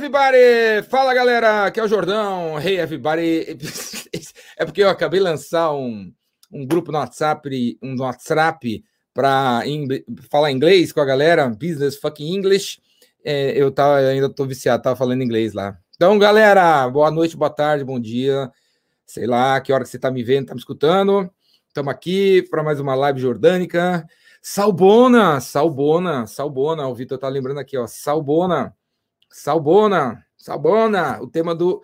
everybody! Fala galera, aqui é o Jordão. Hey everybody! É porque eu acabei de lançar um, um grupo no WhatsApp, um WhatsApp para falar inglês com a galera, business fucking English. É, eu tava, ainda tô viciado, tava falando inglês lá. Então, galera, boa noite, boa tarde, bom dia. Sei lá que hora que você tá me vendo, tá me escutando. Estamos aqui para mais uma live jordânica. Salbona, Salbona, Salbona. O Vitor tá lembrando aqui, ó. Salbona, Salbona, Salbona. O tema do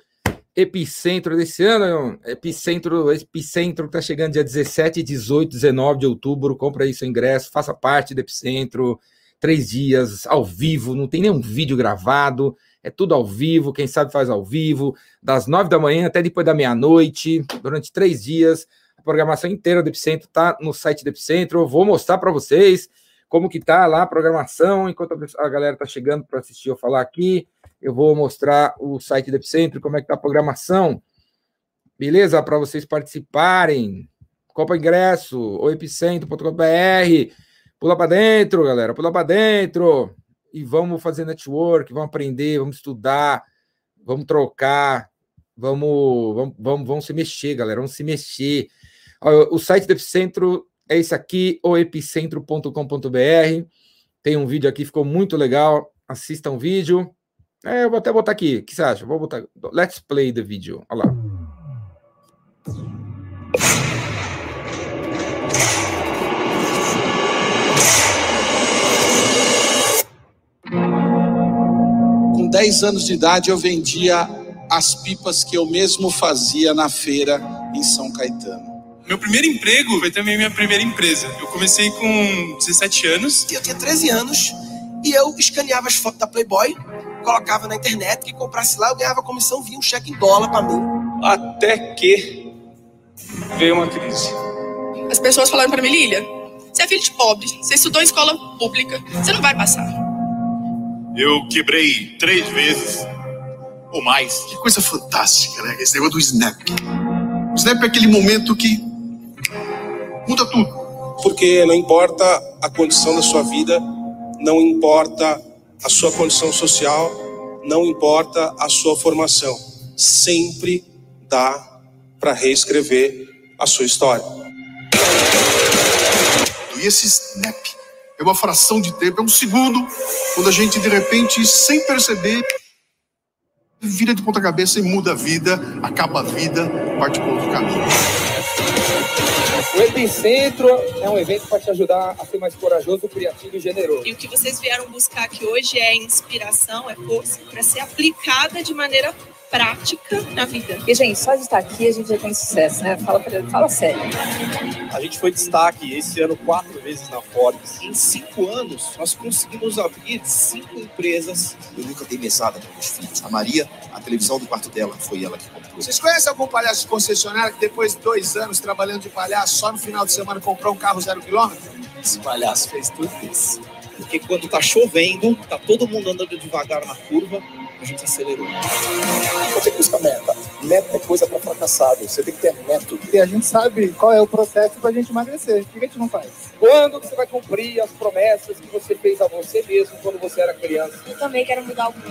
epicentro desse ano. Epicentro, epicentro tá chegando dia 17, 18, 19 de outubro. Compra aí seu ingresso, faça parte do epicentro. Três dias ao vivo, não tem nenhum vídeo gravado. É tudo ao vivo, quem sabe faz ao vivo, das nove da manhã até depois da meia-noite, durante três dias programação inteira do Epicentro está no site do Epicentro. Eu vou mostrar para vocês como que tá lá a programação, enquanto a galera está chegando para assistir eu falar aqui. Eu vou mostrar o site do Epicentro, como é que tá a programação. Beleza? Para vocês participarem. Copa Ingresso, o epicentro.com.br. Pula para dentro, galera, pula para dentro. E vamos fazer network, vamos aprender, vamos estudar, vamos trocar, vamos, vamos, vamos, vamos se mexer, galera, vamos se mexer. O site do Epicentro é esse aqui, oepicentro.com.br. Tem um vídeo aqui, ficou muito legal. Assista um vídeo. É, eu vou até botar aqui. O que você acha? Vou botar. Let's play the video. Olha lá. Com 10 anos de idade, eu vendia as pipas que eu mesmo fazia na feira em São Caetano. Meu primeiro emprego foi também minha primeira empresa. Eu comecei com 17 anos. Eu tinha 13 anos e eu escaneava as fotos da Playboy, colocava na internet, que comprasse lá, eu ganhava comissão, vinha um cheque em dólar para mim. Até que veio uma crise. As pessoas falaram para mim, Lilia, você é filho de pobre, você estudou em escola pública, você não vai passar. Eu quebrei três vezes ou mais. Que coisa fantástica, né? Esse negócio do Snap. O Snap é aquele momento que muda tudo. Porque não importa a condição da sua vida, não importa a sua condição social, não importa a sua formação. Sempre dá para reescrever a sua história. E esse snap é uma fração de tempo, é um segundo, quando a gente de repente, sem perceber, vira de ponta cabeça e muda a vida, acaba a vida, parte para outro caminho. O Epicentro é um evento para te ajudar a ser mais corajoso, criativo e generoso. E o que vocês vieram buscar aqui hoje é inspiração, é força para ser aplicada de maneira prática na vida. E, gente, só de estar aqui a gente já tem sucesso, né? Fala, fala sério. A gente foi destaque esse ano quatro vezes na Forbes. Em cinco anos, nós conseguimos abrir cinco empresas. Eu nunca dei mesada para meus filhos. A Maria, a televisão do quarto dela, foi ela que comprou. Vocês conhecem algum palhaço de concessionário que depois de dois anos trabalhando de palhaço, só no final de semana comprou um carro zero quilômetro? Esse palhaço fez tudo isso. Porque quando tá chovendo, tá todo mundo andando devagar na curva, a gente acelerou. Você busca meta. Meta é coisa para fracassado. Você tem que ter método. E a gente sabe qual é o processo para a gente emagrecer. Por que a gente não faz? Quando você vai cumprir as promessas que você fez a você mesmo quando você era criança? Eu também quero mudar o mundo.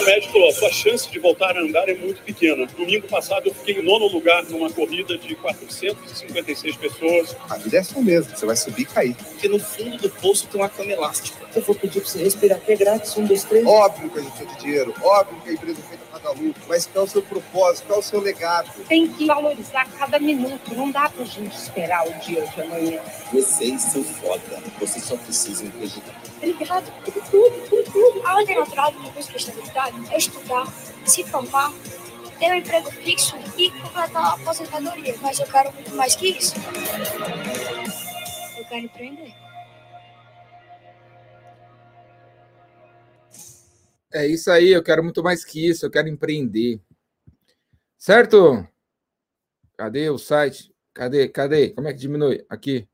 O médico falou: a sua chance de voltar a andar é muito pequena. Domingo passado eu fiquei em nono lugar numa corrida de 456 pessoas. A vida é assim mesmo. Você vai subir e cair. Porque no fundo do poço tem uma cama elástica. Eu for pedir para você respirar aqui é grátis, um, dois, três. Óbvio que a gente precisa de dinheiro. Óbvio que a empresa é feita para dar lucro. Mas qual é o seu propósito? Qual é o seu legado? Tem que valorizar cada minuto. Não dá pra gente esperar o dia de amanhã. Vocês são foda. Vocês só precisam acreditar. Obrigado por tudo, por tudo. A ordem natural de busca de estabilidade é estudar, se formar, ter um emprego fixo e completar a aposentadoria. Mas eu quero muito mais que isso. Eu quero empreender. É isso aí, eu quero muito mais que isso, eu quero empreender. Certo? Cadê o site? Cadê? Cadê? Como é que diminui? Aqui.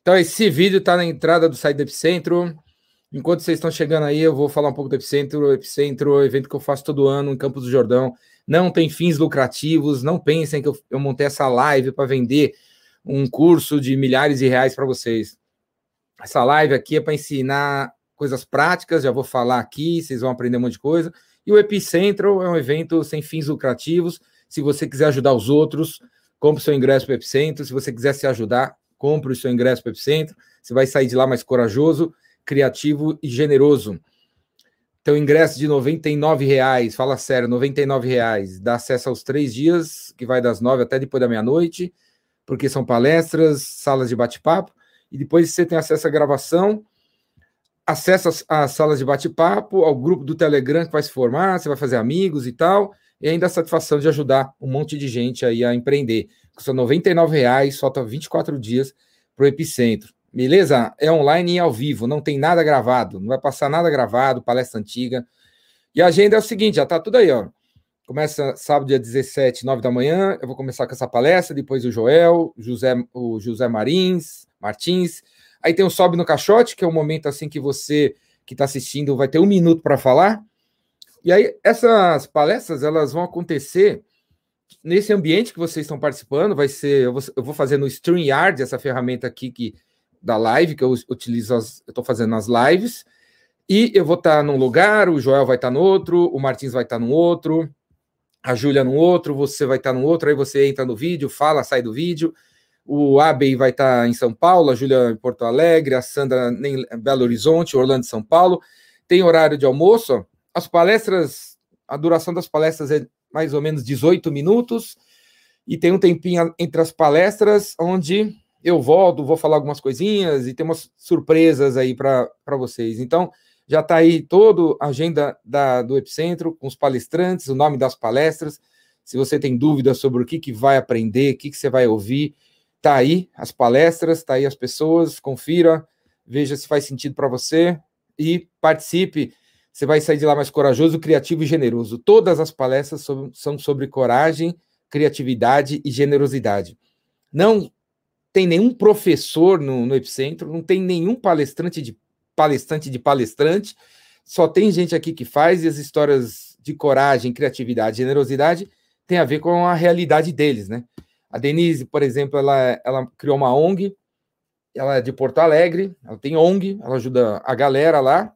Então, esse vídeo está na entrada do site do Epicentro. Enquanto vocês estão chegando aí, eu vou falar um pouco do Epicentro. Epicentro é um evento que eu faço todo ano em Campos do Jordão. Não tem fins lucrativos. Não pensem que eu, eu montei essa live para vender um curso de milhares de reais para vocês. Essa live aqui é para ensinar coisas práticas, já vou falar aqui, vocês vão aprender um monte de coisa. E o Epicentro é um evento sem fins lucrativos. Se você quiser ajudar os outros, compre o seu ingresso para o Epicentro. Se você quiser se ajudar, compre o seu ingresso para o Epicentro. Você vai sair de lá mais corajoso, criativo e generoso. Então, ingresso de R$ reais, fala sério, R$ reais, dá acesso aos três dias, que vai das nove até depois da meia-noite, porque são palestras, salas de bate-papo, e depois você tem acesso à gravação, acesso às salas de bate-papo, ao grupo do Telegram que vai se formar, você vai fazer amigos e tal, e ainda a satisfação de ajudar um monte de gente aí a empreender. Custa R$ reais, falta 24 dias para o Epicentro. Beleza? É online e ao vivo, não tem nada gravado, não vai passar nada gravado, palestra antiga. E a agenda é o seguinte, já tá tudo aí, ó. Começa sábado, dia 17, 9 da manhã. Eu vou começar com essa palestra, depois o Joel, José, o José Marins, Martins. Aí tem o Sobe no Caixote, que é o momento assim que você que está assistindo vai ter um minuto para falar. E aí, essas palestras elas vão acontecer nesse ambiente que vocês estão participando. Vai ser, eu vou, eu vou fazer no StreamYard, essa ferramenta aqui que da live, que eu utilizo, as, eu estou fazendo as lives, e eu vou estar tá num lugar, o Joel vai estar tá no outro, o Martins vai estar tá no outro, a Júlia no outro, você vai estar no outro, aí você entra no vídeo, fala, sai do vídeo, o Abey vai estar em São Paulo, a Júlia em Porto Alegre, a Sandra em Belo Horizonte, Orlando São Paulo, tem horário de almoço, as palestras, a duração das palestras é mais ou menos 18 minutos, e tem um tempinho entre as palestras, onde eu volto, vou falar algumas coisinhas e tem umas surpresas aí para vocês. Então, já está aí toda a agenda da, do Epicentro, com os palestrantes, o nome das palestras. Se você tem dúvidas sobre o que, que vai aprender, o que, que você vai ouvir, tá aí as palestras, tá aí as pessoas, confira, veja se faz sentido para você e participe. Você vai sair de lá mais corajoso, criativo e generoso. Todas as palestras são sobre coragem, criatividade e generosidade. Não tem nenhum professor no, no Epicentro, não tem nenhum palestrante de palestrante de palestrante, só tem gente aqui que faz e as histórias de coragem, criatividade, generosidade tem a ver com a realidade deles, né? A Denise, por exemplo, ela, ela criou uma ONG, ela é de Porto Alegre, ela tem ONG, ela ajuda a galera lá,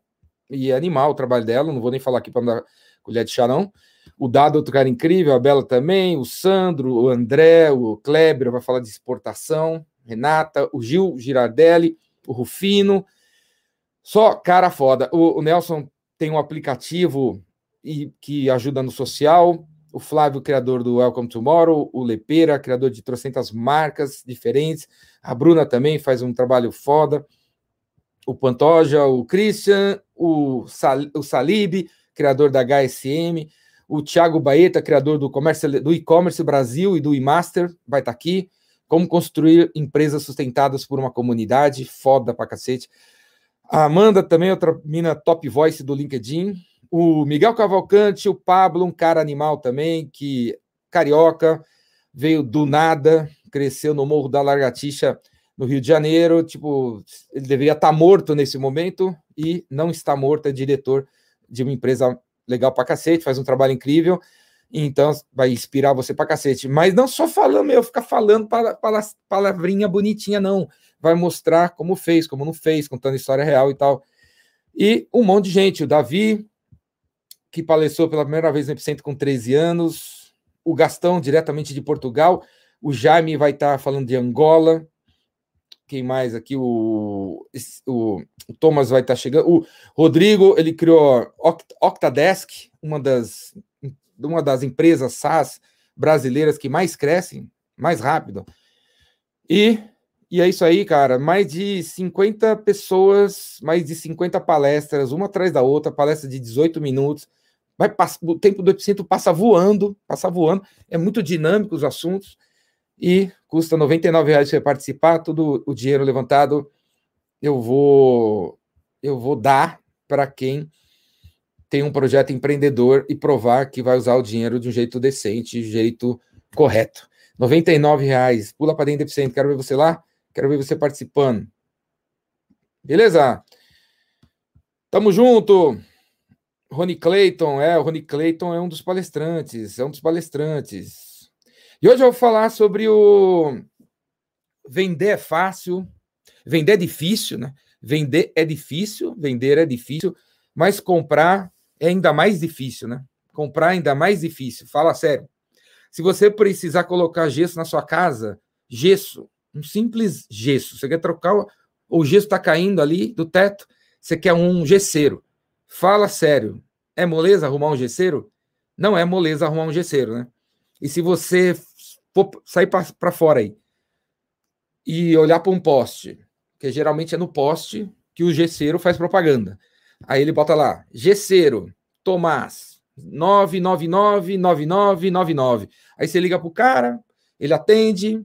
e é animal o trabalho dela, não vou nem falar aqui para dar colher de chá, não. O Dado, outro cara incrível, a Bela também, o Sandro, o André, o Kleber, vai falar de exportação, Renata, o Gil Girardelli, o Rufino. Só cara foda. O, o Nelson tem um aplicativo e, que ajuda no social. O Flávio, criador do Welcome Tomorrow. O Lepeira, criador de trocentas marcas diferentes. A Bruna também faz um trabalho foda. O Pantoja, o Christian, o, Sal, o Salib, criador da HSM o Thiago Baeta, criador do, comércio, do e-commerce Brasil e do e-master, vai estar tá aqui. Como construir empresas sustentadas por uma comunidade, foda pra cacete. A Amanda também, outra mina top voice do LinkedIn. O Miguel Cavalcante, o Pablo, um cara animal também, que carioca, veio do nada, cresceu no Morro da Largatixa, no Rio de Janeiro. Tipo, ele deveria estar tá morto nesse momento e não está morto, é diretor de uma empresa legal pra cacete, faz um trabalho incrível, então vai inspirar você pra cacete. Mas não só falando, eu ficar falando palavrinha bonitinha, não. Vai mostrar como fez, como não fez, contando história real e tal. E um monte de gente, o Davi, que palestrou pela primeira vez no Epicentro com 13 anos, o Gastão, diretamente de Portugal, o Jaime vai estar falando de Angola, quem mais aqui? O, o, o Thomas vai estar tá chegando. O Rodrigo, ele criou Octadesk, uma das, uma das empresas SaaS brasileiras que mais crescem, mais rápido. E, e é isso aí, cara. Mais de 50 pessoas, mais de 50 palestras, uma atrás da outra, palestra de 18 minutos. Vai, o tempo do epicentro passa voando, passa voando. É muito dinâmico os assuntos e custa R$ reais para participar. Todo o dinheiro levantado eu vou eu vou dar para quem tem um projeto empreendedor e provar que vai usar o dinheiro de um jeito decente, de um jeito correto. R$ reais. Pula para dentro do Epicentro. Quero ver você lá. Quero ver você participando. Beleza? Tamo junto. Rony Clayton, é, o Rony Clayton é um dos palestrantes, é um dos palestrantes. E hoje eu vou falar sobre o vender é fácil, vender é difícil, né? Vender é difícil, vender é difícil, mas comprar é ainda mais difícil, né? Comprar é ainda mais difícil. Fala sério. Se você precisar colocar gesso na sua casa, gesso, um simples gesso, você quer trocar o, o gesso está caindo ali do teto, você quer um gesseiro. Fala sério. É moleza arrumar um gesseiro? Não é moleza arrumar um gesseiro, né? E se você for sair para fora aí e olhar para um poste, que geralmente é no poste que o gesseiro faz propaganda. Aí ele bota lá, gesseiro, Tomás, 9999999. Aí você liga pro cara, ele atende,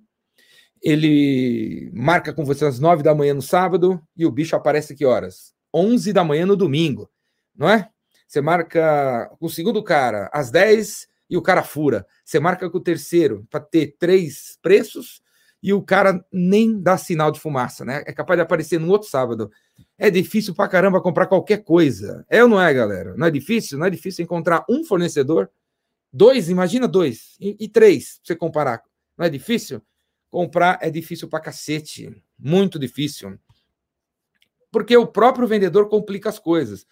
ele marca com você às 9 da manhã no sábado e o bicho aparece que horas? 11 da manhã no domingo, não é? Você marca com o segundo cara às 10 e o cara fura. Você marca com o terceiro para ter três preços e o cara nem dá sinal de fumaça, né? É capaz de aparecer no outro sábado. É difícil pra caramba comprar qualquer coisa. É ou não é, galera? Não é difícil? Não é difícil encontrar um fornecedor? Dois, imagina dois. E, e três, pra você comparar. Não é difícil? Comprar é difícil pra cacete. Muito difícil. Porque o próprio vendedor complica as coisas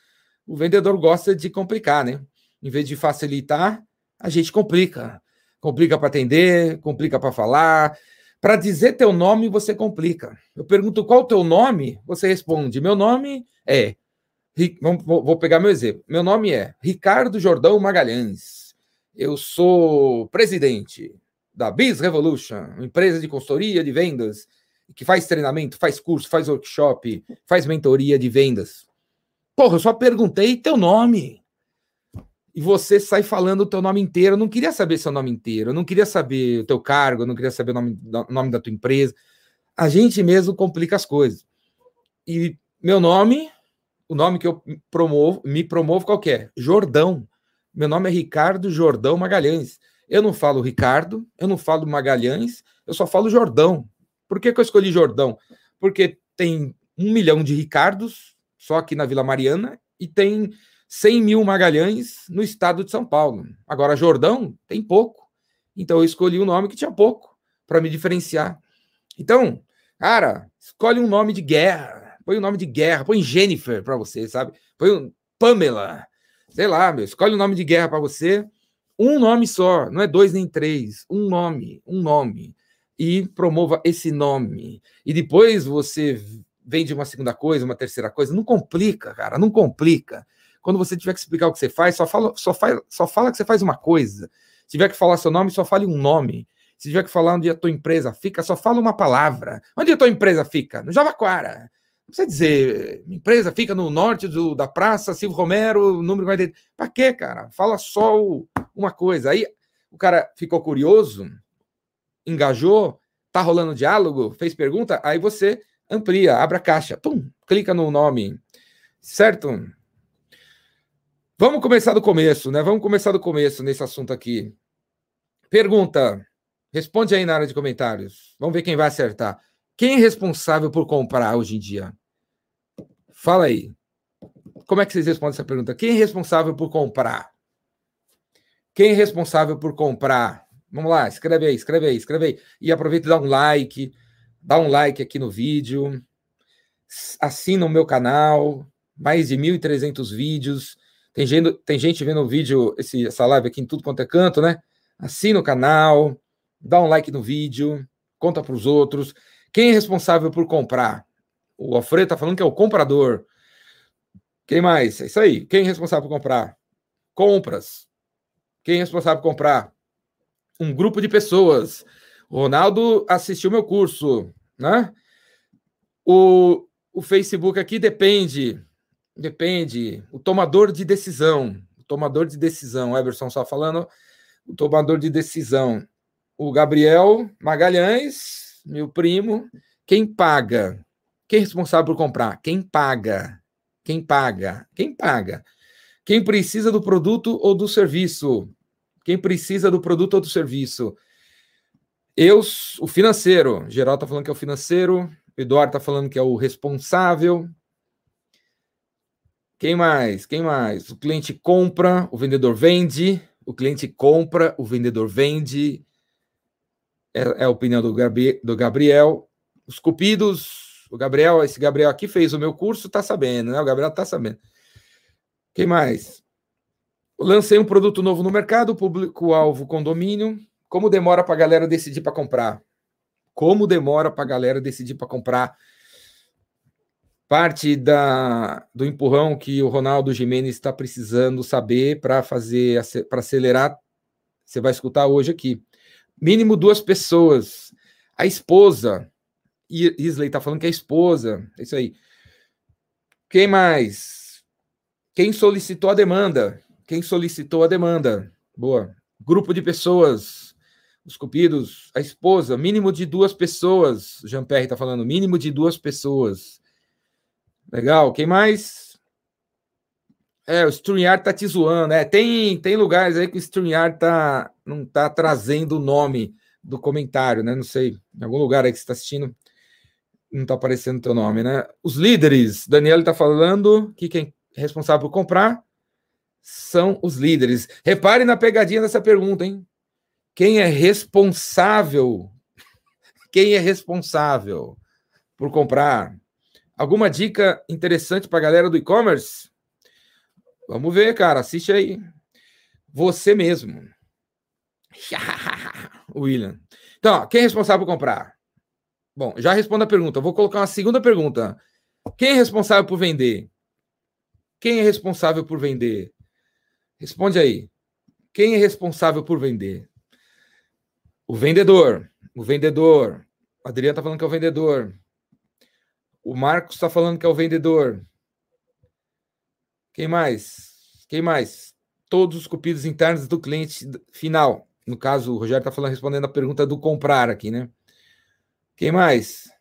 o vendedor gosta de complicar, né? Em vez de facilitar, a gente complica. Complica para atender, complica para falar. Para dizer teu nome, você complica. Eu pergunto qual o teu nome, você responde: meu nome é. Vou pegar meu exemplo. Meu nome é Ricardo Jordão Magalhães. Eu sou presidente da Biz Revolution, uma empresa de consultoria de vendas que faz treinamento, faz curso, faz workshop, faz mentoria de vendas. Porra, eu só perguntei teu nome. E você sai falando o teu nome inteiro. Eu não queria saber seu nome inteiro. Eu não queria saber o teu cargo. Eu não queria saber o nome, nome da tua empresa. A gente mesmo complica as coisas. E meu nome, o nome que eu promovo, me promovo qualquer, é? Jordão. Meu nome é Ricardo Jordão Magalhães. Eu não falo Ricardo, eu não falo Magalhães, eu só falo Jordão. Por que, que eu escolhi Jordão? Porque tem um milhão de Ricardos só aqui na Vila Mariana, e tem 100 mil Magalhães no estado de São Paulo. Agora, Jordão tem pouco. Então, eu escolhi um nome que tinha pouco, para me diferenciar. Então, cara, escolhe um nome de guerra. Põe um nome de guerra, põe Jennifer para você, sabe? Põe um Pamela. Sei lá, meu. Escolhe um nome de guerra para você. Um nome só, não é dois nem três. Um nome, um nome. E promova esse nome. E depois você vende uma segunda coisa, uma terceira coisa. Não complica, cara, não complica. Quando você tiver que explicar o que você faz, só fala, só faz, só fala que você faz uma coisa. Se tiver que falar seu nome, só fale um nome. Se tiver que falar onde a tua empresa fica, só fala uma palavra. Onde a tua empresa fica? No Javaquara. Não precisa dizer, minha empresa fica no norte do, da praça, Silvio Romero, número 40. Pra quê, cara? Fala só o, uma coisa. Aí o cara ficou curioso, engajou, tá rolando diálogo, fez pergunta, aí você amplia, abre a caixa, pum, clica no nome, certo? Vamos começar do começo, né? Vamos começar do começo nesse assunto aqui. Pergunta, responde aí na área de comentários. Vamos ver quem vai acertar. Quem é responsável por comprar hoje em dia? Fala aí. Como é que vocês respondem essa pergunta? Quem é responsável por comprar? Quem é responsável por comprar? Vamos lá, escreve aí, escreve aí, escreve aí. E aproveita e dá um like dá um like aqui no vídeo, assina o meu canal, mais de 1.300 vídeos. Tem gente, tem gente vendo o vídeo, esse, essa live aqui em tudo quanto é canto, né? Assina o canal, dá um like no vídeo, conta para os outros. Quem é responsável por comprar? O Alfredo está falando que é o comprador. Quem mais? É isso aí. Quem é responsável por comprar? Compras. Quem é responsável por comprar? Um grupo de pessoas. O Ronaldo assistiu meu curso, né? O, o Facebook aqui depende, depende. O tomador de decisão, o tomador de decisão, Everson só falando, o tomador de decisão. O Gabriel Magalhães, meu primo, quem paga? Quem é responsável por comprar? Quem paga? Quem paga? Quem paga? Quem precisa do produto ou do serviço? Quem precisa do produto ou do serviço? Eu, o financeiro, geral está falando que é o financeiro, Eduardo está falando que é o responsável. Quem mais? Quem mais? O cliente compra, o vendedor vende. O cliente compra, o vendedor vende. É, é a opinião do, Gabriel. Os cupidos, O Gabriel, esse Gabriel aqui fez o meu curso, tá sabendo, né? O Gabriel tá sabendo. Quem mais? Lancei um produto novo no mercado, público-alvo condomínio. Como demora para a galera decidir para comprar? Como demora para a galera decidir para comprar? Parte da, do empurrão que o Ronaldo Jimenez está precisando saber para fazer para acelerar, você vai escutar hoje aqui. Mínimo duas pessoas. A esposa, Isley está falando que é a esposa, é isso aí. Quem mais? Quem solicitou a demanda? Quem solicitou a demanda? Boa. Grupo de pessoas, os cupidos, a esposa, mínimo de duas pessoas. Jean-Pierre está falando, mínimo de duas pessoas. Legal. Quem mais? É, o StreamYard tá te zoando, né? Tem, tem lugares aí que o StreamYard tá, não tá trazendo o nome do comentário, né? Não sei, em algum lugar aí que você está assistindo, não tá aparecendo teu nome, né? Os líderes, Daniel tá falando que quem é responsável por comprar são os líderes. Repare na pegadinha dessa pergunta, hein? Quem é responsável? Quem é responsável por comprar? Alguma dica interessante para a galera do e-commerce? Vamos ver, cara. Assiste aí. Você mesmo. William. Então, ó, quem é responsável por comprar? Bom, já respondo a pergunta. Vou colocar uma segunda pergunta. Quem é responsável por vender? Quem é responsável por vender? Responde aí. Quem é responsável por vender? O vendedor. O vendedor. O Adriano está falando que é o vendedor. O Marcos está falando que é o vendedor. Quem mais? Quem mais? Todos os cupidos internos do cliente final. No caso, o Rogério está falando, respondendo a pergunta do comprar aqui, né? Quem mais?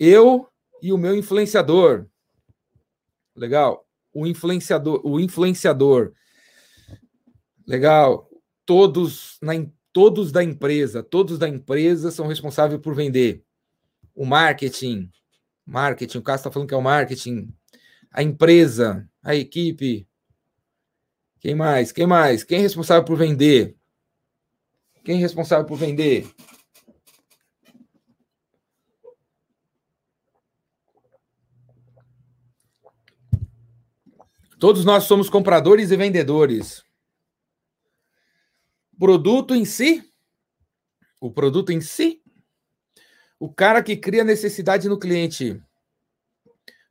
Eu e o meu influenciador. Legal. O influenciador, o influenciador. Legal. Todos, na, todos da empresa, todos da empresa são responsáveis por vender. O marketing, marketing, o Cássio está falando que é o marketing, a empresa, a equipe. Quem mais? Quem mais? Quem é responsável por vender? Quem é responsável por vender? Todos nós somos compradores e vendedores produto em si, o produto em si, o cara que cria necessidade no cliente,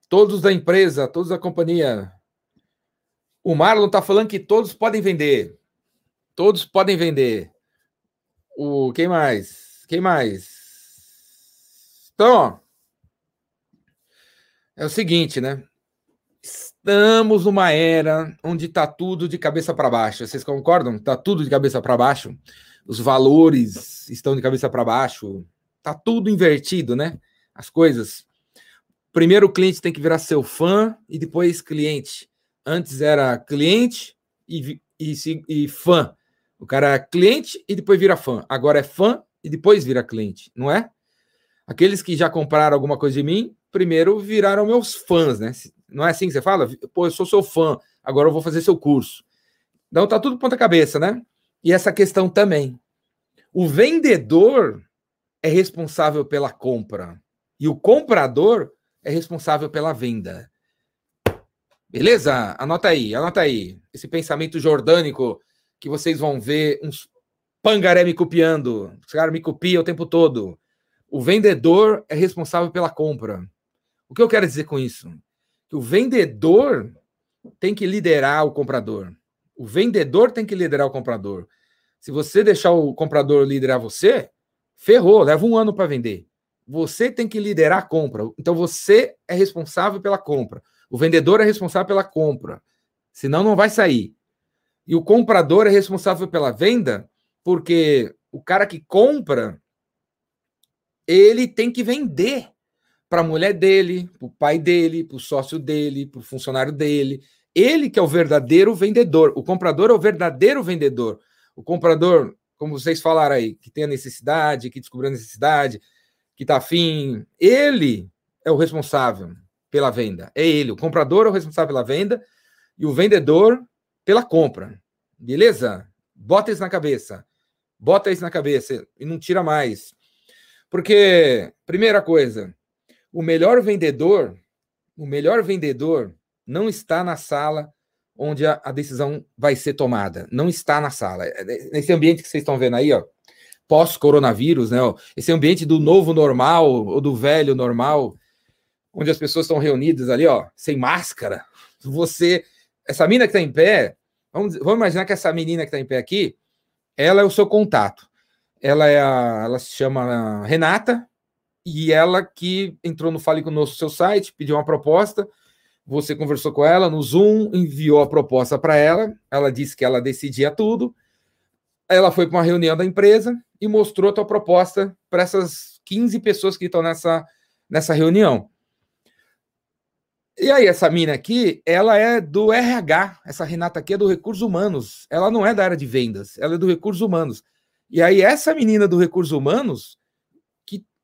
todos da empresa, todos da companhia. O Marlon está falando que todos podem vender. Todos podem vender. O quem mais? Quem mais? Então, ó, é o seguinte, né? Estamos numa era onde está tudo de cabeça para baixo. Vocês concordam? Está tudo de cabeça para baixo. Os valores estão de cabeça para baixo. Está tudo invertido, né? As coisas. Primeiro o cliente tem que virar seu fã e depois cliente. Antes era cliente e, e, e fã. O cara é cliente e depois vira fã. Agora é fã e depois vira cliente, não é? Aqueles que já compraram alguma coisa de mim, primeiro viraram meus fãs, né? Não é assim que você fala? Pô, eu sou seu fã, agora eu vou fazer seu curso. Então tá tudo ponta cabeça, né? E essa questão também. O vendedor é responsável pela compra e o comprador é responsável pela venda. Beleza? Anota aí, anota aí. Esse pensamento jordânico que vocês vão ver uns pangaré me copiando. Os caras me copiam o tempo todo. O vendedor é responsável pela compra. O que eu quero dizer com isso? O vendedor tem que liderar o comprador. O vendedor tem que liderar o comprador. Se você deixar o comprador liderar você, ferrou, leva um ano para vender. Você tem que liderar a compra. Então você é responsável pela compra. O vendedor é responsável pela compra. Senão não vai sair. E o comprador é responsável pela venda, porque o cara que compra, ele tem que vender para a mulher dele, para o pai dele, para o sócio dele, para o funcionário dele. Ele que é o verdadeiro vendedor. O comprador é o verdadeiro vendedor. O comprador, como vocês falaram aí, que tem a necessidade, que descobriu a necessidade, que está afim, ele é o responsável pela venda. É ele. O comprador é o responsável pela venda e o vendedor pela compra. Beleza? Bota isso na cabeça. Bota isso na cabeça e não tira mais. Porque, primeira coisa, o melhor vendedor, o melhor vendedor não está na sala onde a, a, decisão vai ser tomada. Não está na sala. É, é, nesse ambiente que vocês estão vendo aí, ó, pós-coronavírus, né? Ó, esse ambiente do novo normal ou do velho normal, onde as pessoas estão reunidas ali, ó, sem máscara. Você, essa mina que está em pé, vamos, vamos imaginar que essa menina que está em pé aqui, ela é o seu contato. Ela é a, ela se chama Renata e ela que entrou no Fale Conosco, seu site, pediu uma proposta você conversou com ela no Zoom, enviou a proposta para ela, ela disse que ela decidia tudo. Ela foi para uma reunião da empresa e mostrou a tua proposta para essas 15 pessoas que estão nessa, nessa reunião. E aí, essa mina aqui, ela é do RH, essa Renata aqui é do Recursos Humanos. Ela não é da área de vendas, ela é do Recursos Humanos. E aí, essa menina do Recursos Humanos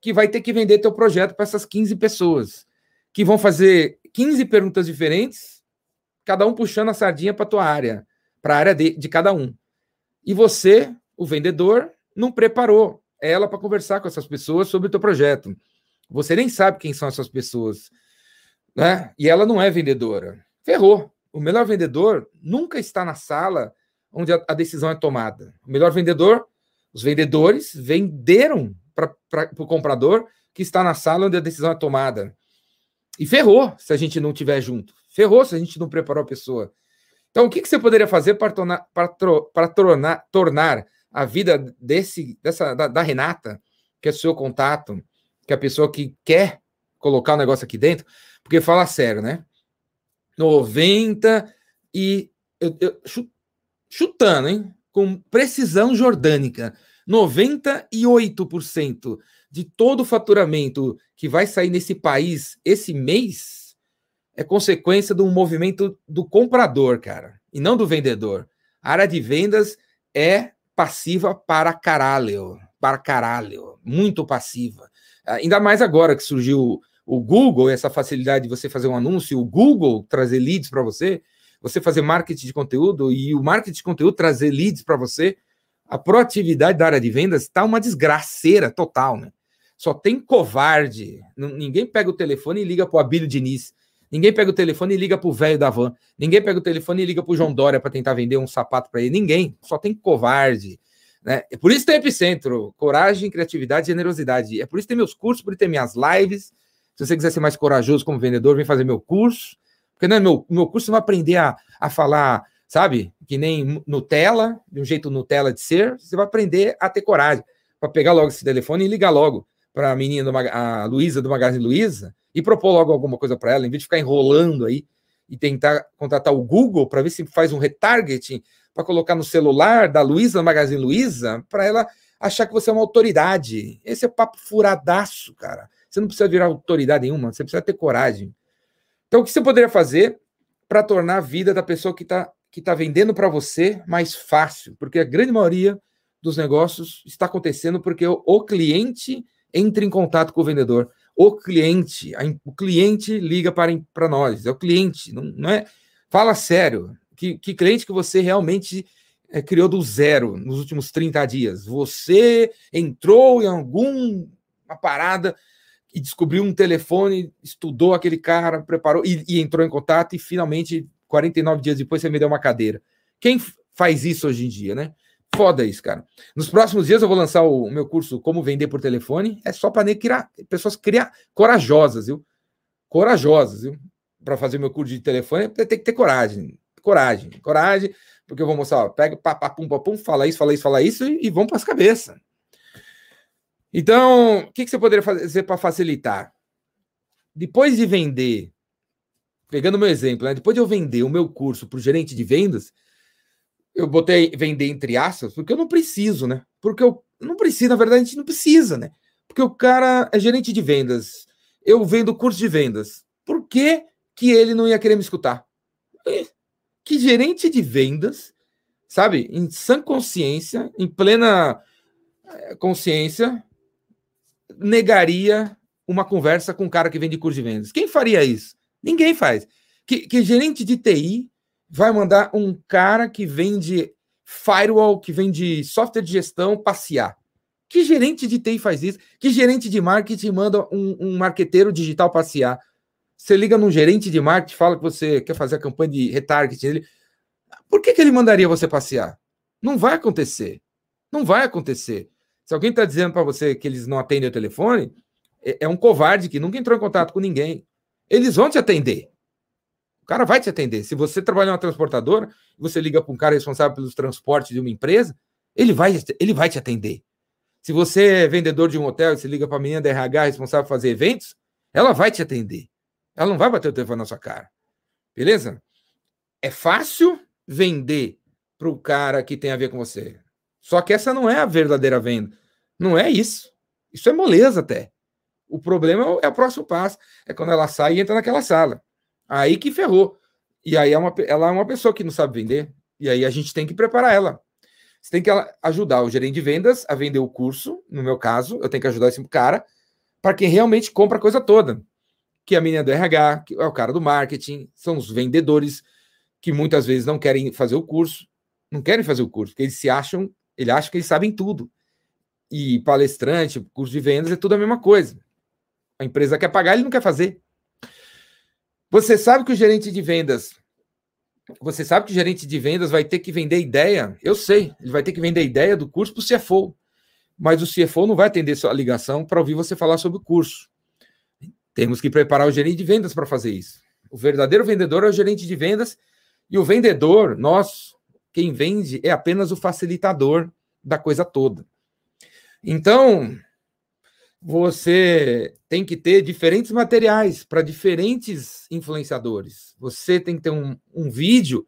que, vai ter que vender teu projeto para essas 15 pessoas, que vão fazer 15 perguntas diferentes, cada um puxando a sardinha para tua área, para a área de, de cada um. E você, o vendedor, não preparou ela para conversar com essas pessoas sobre o teu projeto. Você nem sabe quem são essas pessoas. Né? E ela não é vendedora. Ferrou. O melhor vendedor nunca está na sala onde a, a decisão é tomada. O melhor vendedor, os vendedores venderam para o comprador que está na sala onde a decisão é tomada. E ferrou se a gente não tiver junto. Ferrou se a gente não preparou a pessoa. Então, o que, que você poderia fazer para tornar, para tornar, tornar a vida desse, dessa, da, da, Renata, que é seu contato, que é a pessoa que quer colocar o negócio aqui dentro? Porque fala sério, né? 90 e. Eu, eu, chutando, hein? Com precisão jordânica. 98% de todo o faturamento que vai sair nesse país esse mês é consequência de um movimento do comprador, cara, e não do vendedor. A área de vendas é passiva para caralho, para caralho, muito passiva. Ainda mais agora que surgiu o Google, essa facilidade de você fazer um anúncio, o Google trazer leads para você, você fazer marketing de conteúdo e o marketing de conteúdo trazer leads para você, a proatividade da área de vendas está uma desgraceira total, né? Só tem covarde. Ninguém pega o telefone e liga para o Abílio Diniz. Ninguém pega o telefone e liga para o velho da van. Ninguém pega o telefone e liga para o João Dória para tentar vender um sapato para ele. Ninguém. Só tem covarde. Né? É por isso tem Epicentro. Coragem, criatividade e generosidade. É por isso que tem meus cursos, por isso tem minhas lives. Se você quiser ser mais corajoso como vendedor, vem fazer meu curso. Porque não é meu, meu curso, você vai aprender a, a falar, sabe? Que nem Nutella, de um jeito Nutella de ser. Você vai aprender a ter coragem para pegar logo esse telefone e ligar logo para a menina, a Luísa do Magazine Luiza, e propor logo alguma coisa para ela, em vez de ficar enrolando aí e tentar contratar o Google para ver se faz um retargeting para colocar no celular da Luísa do Magazine Luiza, para ela achar que você é uma autoridade. Esse é papo furadaço, cara. Você não precisa virar autoridade nenhuma, você precisa ter coragem. Então, o que você poderia fazer para tornar a vida da pessoa que está que tá vendendo para você mais fácil? Porque a grande maioria dos negócios está acontecendo porque o, cliente entre em contato com o vendedor. O cliente, a, o cliente liga para, para nós, é o cliente, não, não é? Fala sério, que, que cliente que você realmente é, criou do zero nos últimos 30 dias? Você entrou em alguma parada e descobriu um telefone, estudou aquele cara, preparou e, e entrou em contato e finalmente, 49 dias depois, você me deu uma cadeira. Quem faz isso hoje em dia, né? Foda isso, cara. Nos próximos dias eu vou lançar o meu curso Como Vender por Telefone. É só para criar pessoas criar corajosas, viu? Corajosas, viu? Para fazer meu curso de telefone, tem que ter coragem. Coragem, coragem, porque eu vou mostrar, ó, pega, papapum, papum, fala isso, fala isso, fala isso e, e vão para as cabeças. Então, o que, que você poderia fazer para facilitar? Depois de vender, pegando meu exemplo, né? depois de eu vender o meu curso para o gerente de vendas, eu botei vender entre aspas, porque eu não preciso, né? Porque eu não preciso, na verdade, a gente não precisa, né? Porque o cara é gerente de vendas. Eu vendo curso de vendas. Por que, que ele não ia querer me escutar? Que gerente de vendas, sabe, em sã consciência, em plena eh, consciência, negaria uma conversa com um cara que vende curso de vendas? Quem faria isso? Ninguém faz. Que, que gerente de TI vai mandar um cara que vende firewall, que vende software de gestão passear. Que gerente de TI faz isso? Que gerente de marketing manda um, um marqueteiro digital passear? Você liga num gerente de marketing, fala que você quer fazer a campanha de retargeting. Ele... Por que, que ele mandaria você passear? Não vai acontecer. Não vai acontecer. Se alguém está dizendo para você que eles não atendem o telefone, é, é um covarde que nunca entrou em contato com ninguém. Eles vão te atender. O cara vai te atender. Se você trabalha em uma transportadora, você liga para um cara responsável pelos transportes de uma empresa, ele vai, ele vai te atender. Se você é vendedor de um hotel e se liga para a menina da RH responsável por fazer eventos, ela vai te atender. Ela não vai bater o telefone na sua cara. Beleza? É fácil vender para o cara que tem a ver com você. Só que essa não é a verdadeira venda. Não é isso. Isso é moleza até. O problema é o próximo passo. É quando ela sai e entra naquela sala. Aí que ferrou. E aí é uma, ela é uma pessoa que não sabe vender. E aí a gente tem que preparar ela. Você tem que ajudar o gerente de vendas a vender o curso. No meu caso, eu tenho que ajudar esse cara para quem realmente compra a coisa toda. Que é a menina do RH, que é o cara do marketing, são os vendedores que muitas vezes não querem fazer o curso, não querem fazer o curso, porque eles se acham, ele acha que eles sabem tudo. E palestrante, curso de vendas é tudo a mesma coisa. A empresa quer pagar, ele não quer fazer. Você sabe que o gerente de vendas você sabe que o gerente de vendas vai ter que vender ideia? Eu sei, ele vai ter que vender ideia do curso para o CFO. Mas o CFO não vai atender sua ligação para ouvir você falar sobre o curso. Temos que preparar o gerente de vendas para fazer isso. O verdadeiro vendedor é o gerente de vendas e o vendedor, nós, quem vende, é apenas o facilitador da coisa toda. Então, você tem que ter diferentes materiais para diferentes influenciadores. Você tem que ter um, um vídeo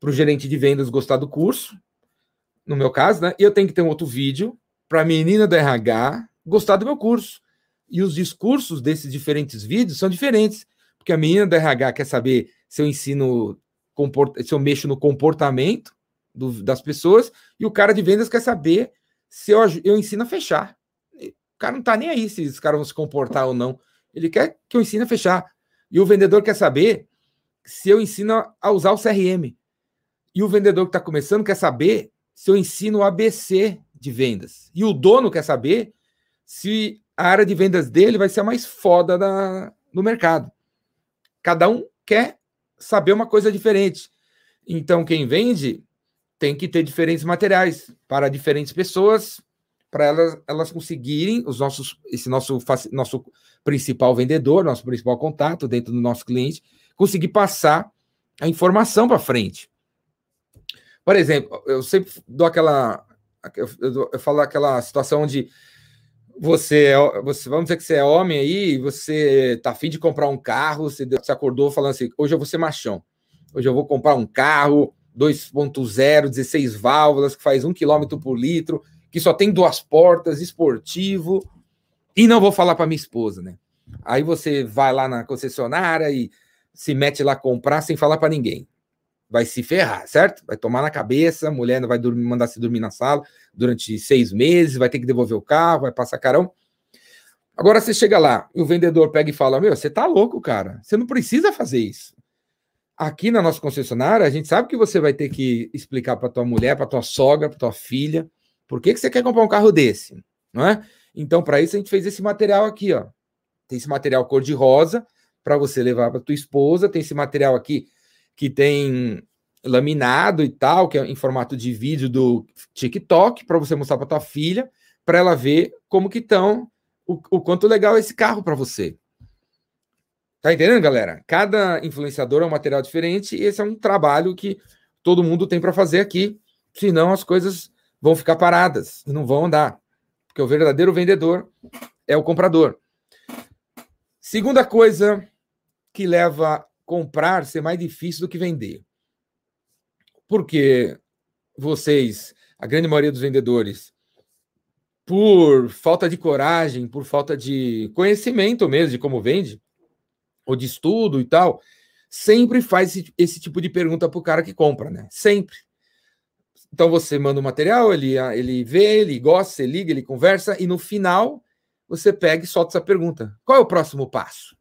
para o gerente de vendas gostar do curso, no meu caso, né? E eu tenho que ter um outro vídeo para a menina do RH gostar do meu curso. E os discursos desses diferentes vídeos são diferentes, porque a menina do RH quer saber se eu ensino, se eu mexo no comportamento do, das pessoas, e o cara de vendas quer saber se eu, eu ensino a fechar. Cara não tá nem aí se os caras vão se comportar ou não. Ele quer que eu ensine a fechar. E o vendedor quer saber se eu ensino a usar o CRM. E o vendedor que está começando quer saber se eu ensino o ABC de vendas. E o dono quer saber se a área de vendas dele vai ser a mais foda da, no mercado. Cada um quer saber uma coisa diferente. Então, quem vende tem que ter diferentes materiais para diferentes pessoas, para elas, elas conseguirem, os nossos, esse nosso, nosso principal vendedor, nosso principal contato dentro do nosso cliente, conseguir passar a informação para frente. Por exemplo, eu sempre dou aquela. Eu, eu falo aquela situação onde você, é, você, vamos dizer que você é homem aí, você tá afim de comprar um carro, você, você acordou falando assim: hoje eu vou ser machão, hoje eu vou comprar um carro 2.0, 16 válvulas, que faz um quilômetro por litro, que só tem duas portas, esportivo, e não vou falar para minha esposa, né? Aí você vai lá na concessionária e se mete lá comprar sem falar para ninguém. Vai se ferrar, certo? Vai tomar na cabeça, a mulher vai dormir, mandar se dormir na sala durante seis meses, vai ter que devolver o carro, vai passar carão. Agora você chega lá e o vendedor pega e fala: Meu, você tá louco, cara. Você não precisa fazer isso. Aqui na nossa concessionária, a gente sabe que você vai ter que explicar para tua mulher, para tua sogra, para tua filha, por que, que você quer comprar um carro desse? Não é? Então, para isso, a gente fez esse material aqui, ó. Tem esse material cor-de-rosa para você levar para tua esposa. Tem esse material aqui que tem laminado e tal, que é em formato de vídeo do TikTok, para você mostrar para tua filha, para ela ver como que estão, o, o quanto legal é esse carro para você. Tá entendendo, galera? Cada influenciador é um material diferente e esse é um trabalho que todo mundo tem para fazer aqui, senão as coisas vão ficar paradas e não vão andar. Porque o verdadeiro vendedor é o comprador. Segunda coisa que leva a comprar ser mais difícil do que vender. Porque vocês, a grande maioria dos vendedores, por falta de coragem, por falta de conhecimento mesmo de como vende, ou de estudo e tal, sempre faz esse, esse tipo de pergunta para o cara que compra, né? Sempre. Então você manda o material, ele, ele vê, ele gosta, você liga, ele conversa, e no final você pega e solta essa pergunta: qual é o próximo passo?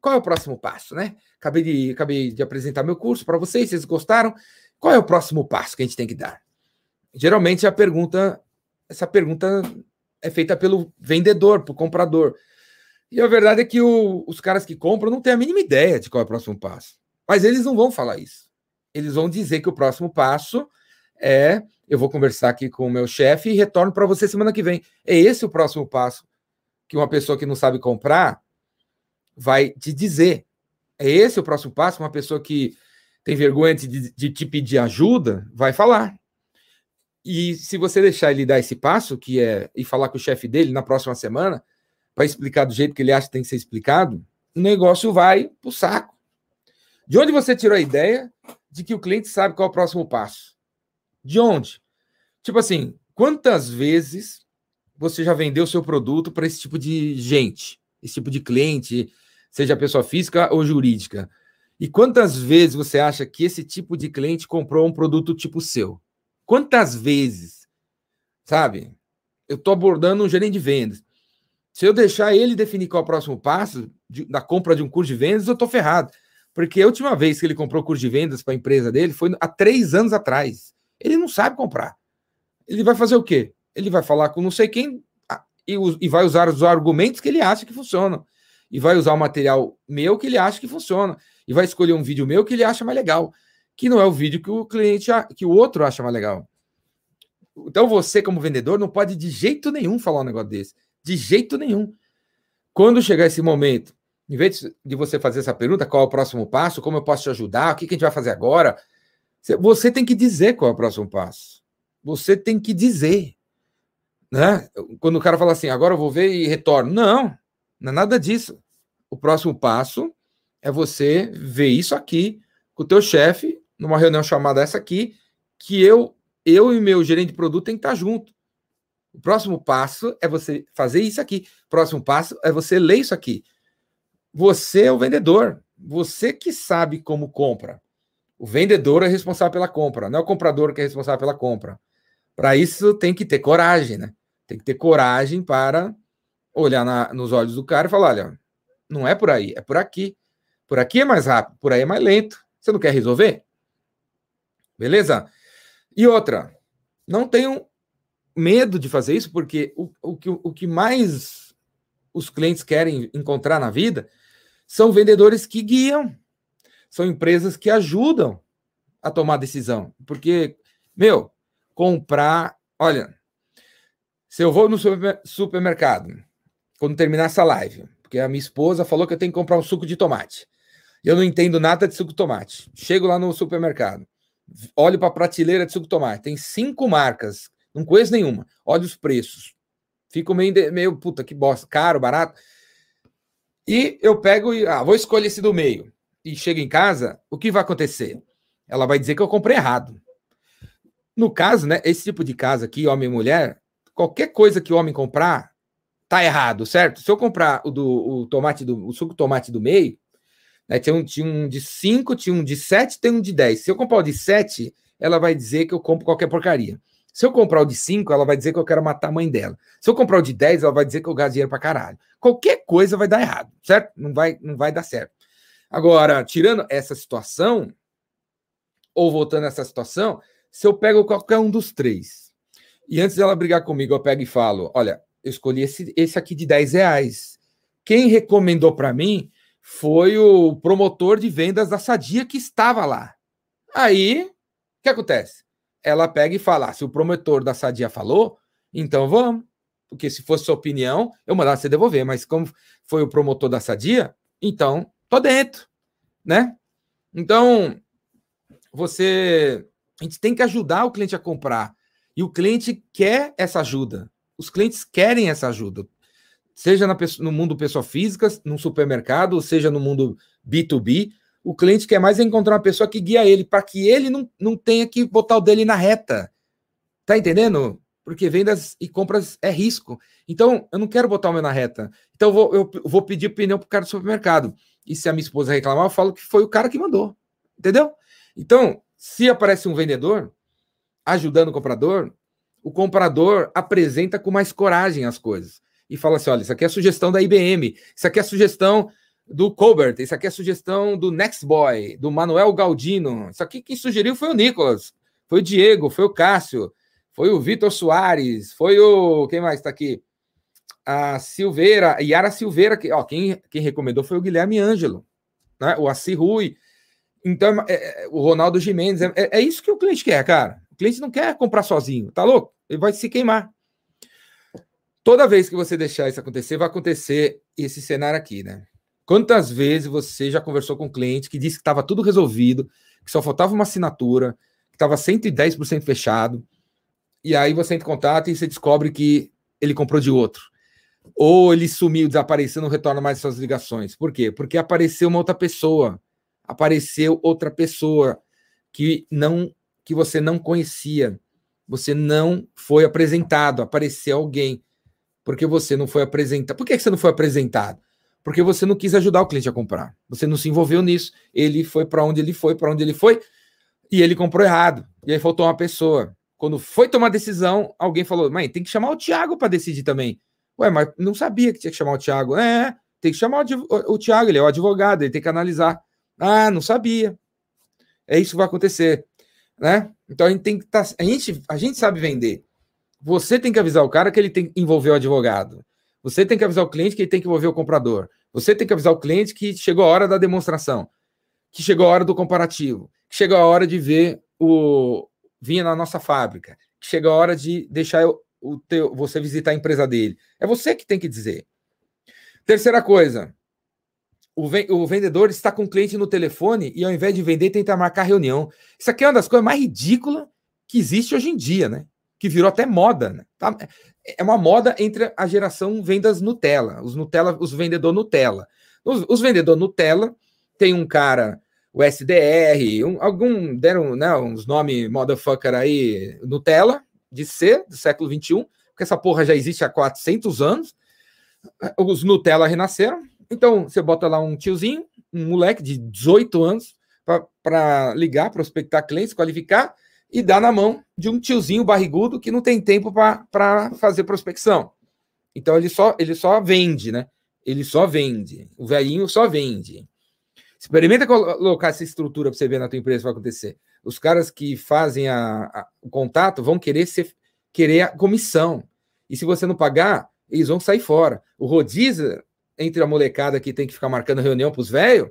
Qual é o próximo passo, né? Acabei de, acabei de apresentar meu curso para vocês, vocês gostaram? Qual é o próximo passo que a gente tem que dar? Geralmente a pergunta, essa pergunta é feita pelo vendedor, pelo comprador. E a verdade é que o, os caras que compram não têm a mínima ideia de qual é o próximo passo. Mas eles não vão falar isso. Eles vão dizer que o próximo passo é eu vou conversar aqui com o meu chefe e retorno para você semana que vem. É esse o próximo passo que uma pessoa que não sabe comprar vai te dizer. É esse o próximo passo. Uma pessoa que tem vergonha de, de te pedir ajuda vai falar. E se você deixar ele dar esse passo, que é ir falar com o chefe dele na próxima semana, para explicar do jeito que ele acha que tem que ser explicado, o negócio vai pro saco. De onde você tirou a ideia de que o cliente sabe qual é o próximo passo? De onde? Tipo assim, quantas vezes você já vendeu seu produto para esse tipo de gente, esse tipo de cliente, seja pessoa física ou jurídica? E quantas vezes você acha que esse tipo de cliente comprou um produto tipo seu? Quantas vezes? Sabe? Eu estou abordando um gerente de vendas. Se eu deixar ele definir qual é o próximo passo de, da compra de um curso de vendas, eu estou ferrado. Porque a última vez que ele comprou curso de vendas para a empresa dele foi há três anos atrás. Ele não sabe comprar. Ele vai fazer o quê? Ele vai falar com não sei quem e vai usar os argumentos que ele acha que funcionam. E vai usar o material meu que ele acha que funciona. E vai escolher um vídeo meu que ele acha mais legal. Que não é o vídeo que o cliente, que o outro acha mais legal. Então você, como vendedor, não pode de jeito nenhum falar um negócio desse. De jeito nenhum. Quando chegar esse momento, em vez de você fazer essa pergunta, qual é o próximo passo, como eu posso te ajudar, o que a gente vai fazer agora, você tem que dizer qual é o próximo passo. Você tem que dizer. Né? Quando o cara fala assim, agora eu vou ver e retorno. Não, não é nada disso. O próximo passo é você ver isso aqui com o teu chefe, numa reunião chamada essa aqui, que eu, eu e meu gerente de produto tem que estar junto. O próximo passo é você fazer isso aqui. O próximo passo é você ler isso aqui. Você é o vendedor. Você que sabe como compra. O vendedor é responsável pela compra, não é o comprador que é responsável pela compra. Para isso tem que ter coragem, né? Tem que ter coragem para olhar na, nos olhos do cara e falar: olha, não é por aí, é por aqui. Por aqui é mais rápido, por aí é mais lento. Você não quer resolver? Beleza? E outra, não tenham medo de fazer isso, porque o, o, que, o que mais os clientes querem encontrar na vida são vendedores que guiam, são empresas que ajudam a tomar decisão. Porque, meu, comprar. Olha, se eu vou no supermercado, quando terminar essa live, porque a minha esposa falou que eu tenho que comprar um suco de tomate. Eu não entendo nada de suco de tomate. Chego lá no supermercado, olho para a prateleira de suco de tomate, tem cinco marcas, não conheço nenhuma. Olho os preços. Fico meio, meio puta que bosta, caro, barato. E eu pego e ah, vou escolher esse do meio e chega em casa, o que vai acontecer? Ela vai dizer que eu comprei errado. No caso, né, esse tipo de casa aqui, homem e mulher, qualquer coisa que o homem comprar, tá errado, certo? Se eu comprar o do o tomate do o suco tomate do meio, né, tinha um, tinha um de 5, tinha um de 7, tem um de 10. Se eu comprar o de 7, ela vai dizer que eu compro qualquer porcaria. Se eu comprar o de 5, ela vai dizer que eu quero matar a mãe dela. Se eu comprar o de 10, ela vai dizer que eu gasto dinheiro pra caralho. Qualquer coisa vai dar errado, certo? Não vai, não vai dar certo. Agora, tirando essa situação, ou voltando a essa situação, se eu pego qualquer um dos três, e antes dela brigar comigo, eu pego e falo: olha, eu escolhi esse, esse aqui de 10 reais. Quem recomendou para mim foi o promotor de vendas da Sadia que estava lá. Aí, o que acontece? Ela pega e fala: ah, se o promotor da Sadia falou, então vamos. Porque se fosse sua opinião, eu mandava você devolver. Mas como foi o promotor da Sadia, então tô dentro, né? Então, você a gente tem que ajudar o cliente a comprar. E o cliente quer essa ajuda. Os clientes querem essa ajuda. Seja na, no mundo pessoa física, no supermercado, seja no mundo B2B, o cliente quer mais encontrar uma pessoa que guia ele, para que ele não, não tenha que botar o dele na reta. Tá entendendo? Porque vendas e compras é risco. Então, eu não quero botar o meu na reta. Então, eu vou, eu vou pedir opinião para o cara do supermercado. E se a minha esposa reclamar, eu falo que foi o cara que mandou. Entendeu? Então, se aparece um vendedor ajudando o comprador, o comprador apresenta com mais coragem as coisas. E fala assim: olha, isso aqui é a sugestão da IBM, isso aqui é a sugestão do Colbert, isso aqui é a sugestão do Nextboy, do Manuel Galdino. Isso aqui quem sugeriu foi o Nicolas, foi o Diego, foi o Cássio, foi o Vitor Soares, foi o. Quem mais está aqui? A Silveira, Yara Silveira, que, ó, quem, quem recomendou foi o Guilherme Ângelo, né? o Assi Rui. Então, é, é, o Ronaldo Gimenez. É, é, isso que o cliente quer, cara. O cliente não quer comprar sozinho, tá louco? Ele vai se queimar. Toda vez que você deixar isso acontecer, vai acontecer esse cenário aqui, né? Quantas vezes você já conversou com um cliente que disse que estava tudo resolvido, que só faltava uma assinatura, que estava 110% fechado, e aí você entra em contato e você descobre que ele comprou de outro. Ou ele sumiu, desapareceu, não retorna mais suas ligações. Por quê? Porque apareceu uma outra pessoa. Apareceu outra pessoa que não que você não conhecia. Você não foi apresentado, apareceu alguém. Porque você não foi apresentado. Por que você não foi apresentado? Porque você não quis ajudar o cliente a comprar. Você não se envolveu nisso. Ele foi para onde ele foi, para onde ele foi, e ele comprou errado. E aí faltou uma pessoa. Quando foi tomar decisão, alguém falou: mãe, tem que chamar o Thiago para decidir também. Ué, mas não sabia que tinha que chamar o Thiago. É, tem que chamar o, o, Thiago, ele é o advogado, ele tem que analisar. Ah, não sabia. É isso que vai acontecer. Né? Então a gente tem que estar. Tá, a, gente, a gente sabe vender. Você tem que avisar o cara que ele tem que envolver o advogado. Você tem que avisar o cliente que ele tem que envolver o comprador. Você tem que avisar o cliente que chegou a hora da demonstração, que chegou a hora do comparativo, que chegou a hora de ver o vinha na nossa fábrica, que chegou a hora de deixar o teu, você visitar a empresa dele. É você que tem que dizer. Terceira coisa, o, vendedor está com o cliente no telefone e ao invés de vender, tenta marcar reunião. Isso aqui é uma das coisas mais ridículas que existe hoje em dia, né? Que virou até moda, né? Tá? É uma moda entre a geração vendas Nutella, os Nutella, os vendedor Nutella. Os, os vendedor Nutella tem um cara, o SDR, um, algum deram né, uns nomes motherfucker aí, Nutella, de ser do século XXI, porque essa porra já existe há 400 anos. Os Nutella renasceram. Então, você bota lá um tiozinho, um moleque de 18 anos, para ligar, prospectar clientes, qualificar e dar na mão de um tiozinho barrigudo que não tem tempo para fazer prospecção. Então, ele só, ele só vende, né? Ele só vende. O velhinho só vende. Experimenta colocar essa estrutura para você ver na tua empresa vai acontecer os caras que fazem a, a, o contato vão querer ser, querer a comissão. E se você não pagar, eles vão sair fora. O rodízio entre a molecada que tem que ficar marcando reunião para os velhos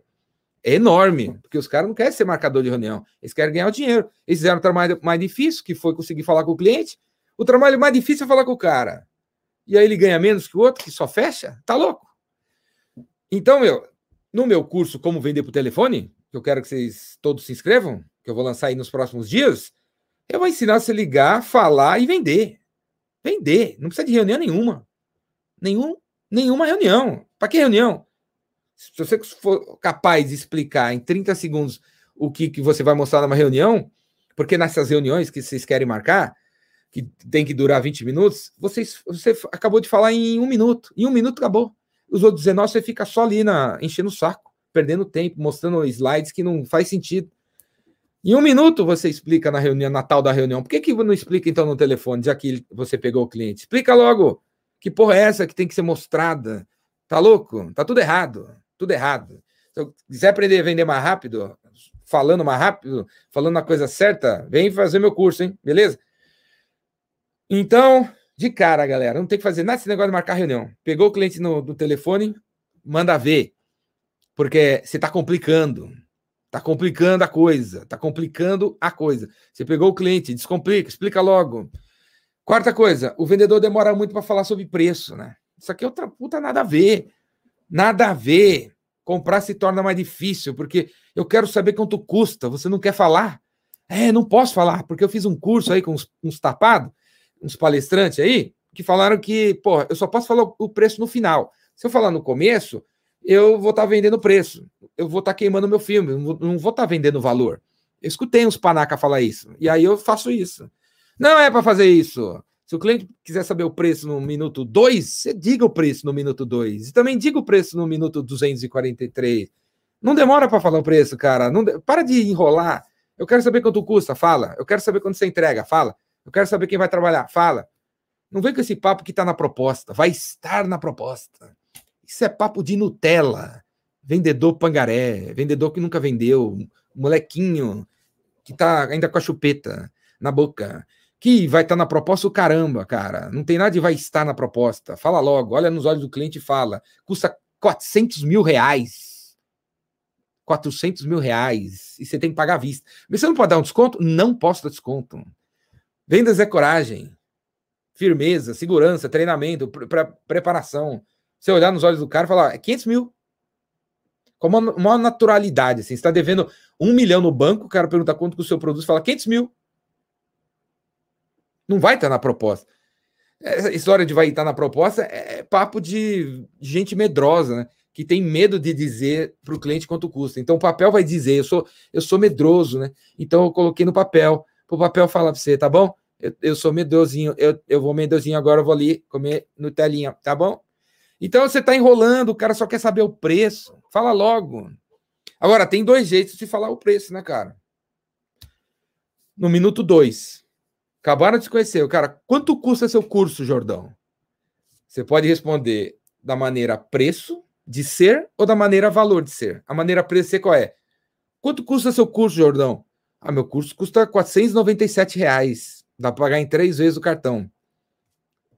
é enorme, porque os caras não querem ser marcador de reunião, eles querem ganhar o dinheiro. Eles fizeram o trabalho mais difícil, que foi conseguir falar com o cliente. O trabalho mais difícil é falar com o cara. E aí ele ganha menos que o outro, que só fecha? Tá louco? Então, meu, no meu curso Como Vender por Telefone, que eu quero que vocês todos se inscrevam, que eu vou lançar aí nos próximos dias, eu vou ensinar você a ligar, falar e vender. Vender. Não precisa de reunião nenhuma. Nenhum, nenhuma reunião. Para que reunião? Se você for capaz de explicar em 30 segundos o que, que você vai mostrar numa reunião, porque nessas reuniões que vocês querem marcar, que tem que durar 20 minutos, vocês, você acabou de falar em um minuto. Em um minuto acabou. Os outros 19 você fica só ali na, enchendo o saco, perdendo tempo, mostrando slides que não faz sentido. Em um minuto você explica na reunião, na tal da reunião. Por que, que não explica então no telefone, já que você pegou o cliente? Explica logo. Que porra é essa que tem que ser mostrada? Tá louco? Tá tudo errado. Tudo errado. Se eu quiser aprender a vender mais rápido, falando mais rápido, falando a coisa certa, vem fazer meu curso, hein? Beleza? Então, de cara, galera, não tem que fazer nada esse negócio de marcar reunião. Pegou o cliente no, no telefone, manda ver. Porque você está complicando. Tá complicando a coisa, tá complicando a coisa. Você pegou o cliente, descomplica, explica logo. Quarta coisa, o vendedor demora muito para falar sobre preço, né? Isso aqui é outra puta nada a ver. Nada a ver. Comprar se torna mais difícil, porque eu quero saber quanto custa. Você não quer falar? É, não posso falar, porque eu fiz um curso aí com uns, uns tapados, uns palestrantes aí, que falaram que, pô, eu só posso falar o preço no final. Se eu falar no começo, eu vou estar tá vendendo preço, eu vou estar tá queimando meu filme, não vou estar tá vendendo valor. Eu escutei uns panaca falar isso, e aí eu faço isso. Não é para fazer isso. Se o cliente quiser saber o preço no minuto 2, você diga o preço no minuto 2. E também diga o preço no minuto 243. Não demora para falar o preço, cara. Não de... Para de enrolar. Eu quero saber quanto custa, fala. Eu quero saber quanto você entrega, fala. Eu quero saber quem vai trabalhar, fala. Não vem com esse papo que está na proposta. Vai estar na proposta. Isso é papo de Nutella. Vendedor pangaré, vendedor que nunca vendeu, molequinho que tá ainda com a chupeta na boca, Que vai estar na proposta o caramba, cara. Não tem nada de vai estar na proposta. Fala logo, olha nos olhos do cliente e fala. Custa 400 mil reais. 400 mil reais. E você tem que pagar à vista. Mas você não pode dar um desconto? Não posso dar desconto. Vendas é coragem. Firmeza, segurança, treinamento, pre preparação. Você olhar nos olhos do cara e falar, é 500 mil. Com uma, uma naturalidade, assim. Você está devendo um milhão no banco, o cara pergunta quanto que o seu produto, fala 500 mil. Não vai estar na proposta. Essa história de vai estar na proposta é papo de gente medrosa, né? Que tem medo de dizer para o cliente quanto custa. Então o papel vai dizer, eu sou, eu sou medroso, né? Então eu coloquei no papel. O papel fala para você, tá bom? Eu, eu sou medrosinho, eu, eu vou medrosinho agora, eu vou ali comer no telinha, tá bom? Então você está enrolando, o cara só quer saber o preço. Fala logo. Agora, tem dois jeitos de falar o preço, né, cara? No minuto dois. Acabaram de se conhecer. O cara, quanto custa seu curso, Jordão? Você pode responder da maneira preço de ser ou da maneira valor de ser. A maneira preço de ser qual é? Quanto custa seu curso, Jordão? Ah, meu curso custa 497 reais. Dá para pagar em três vezes o cartão.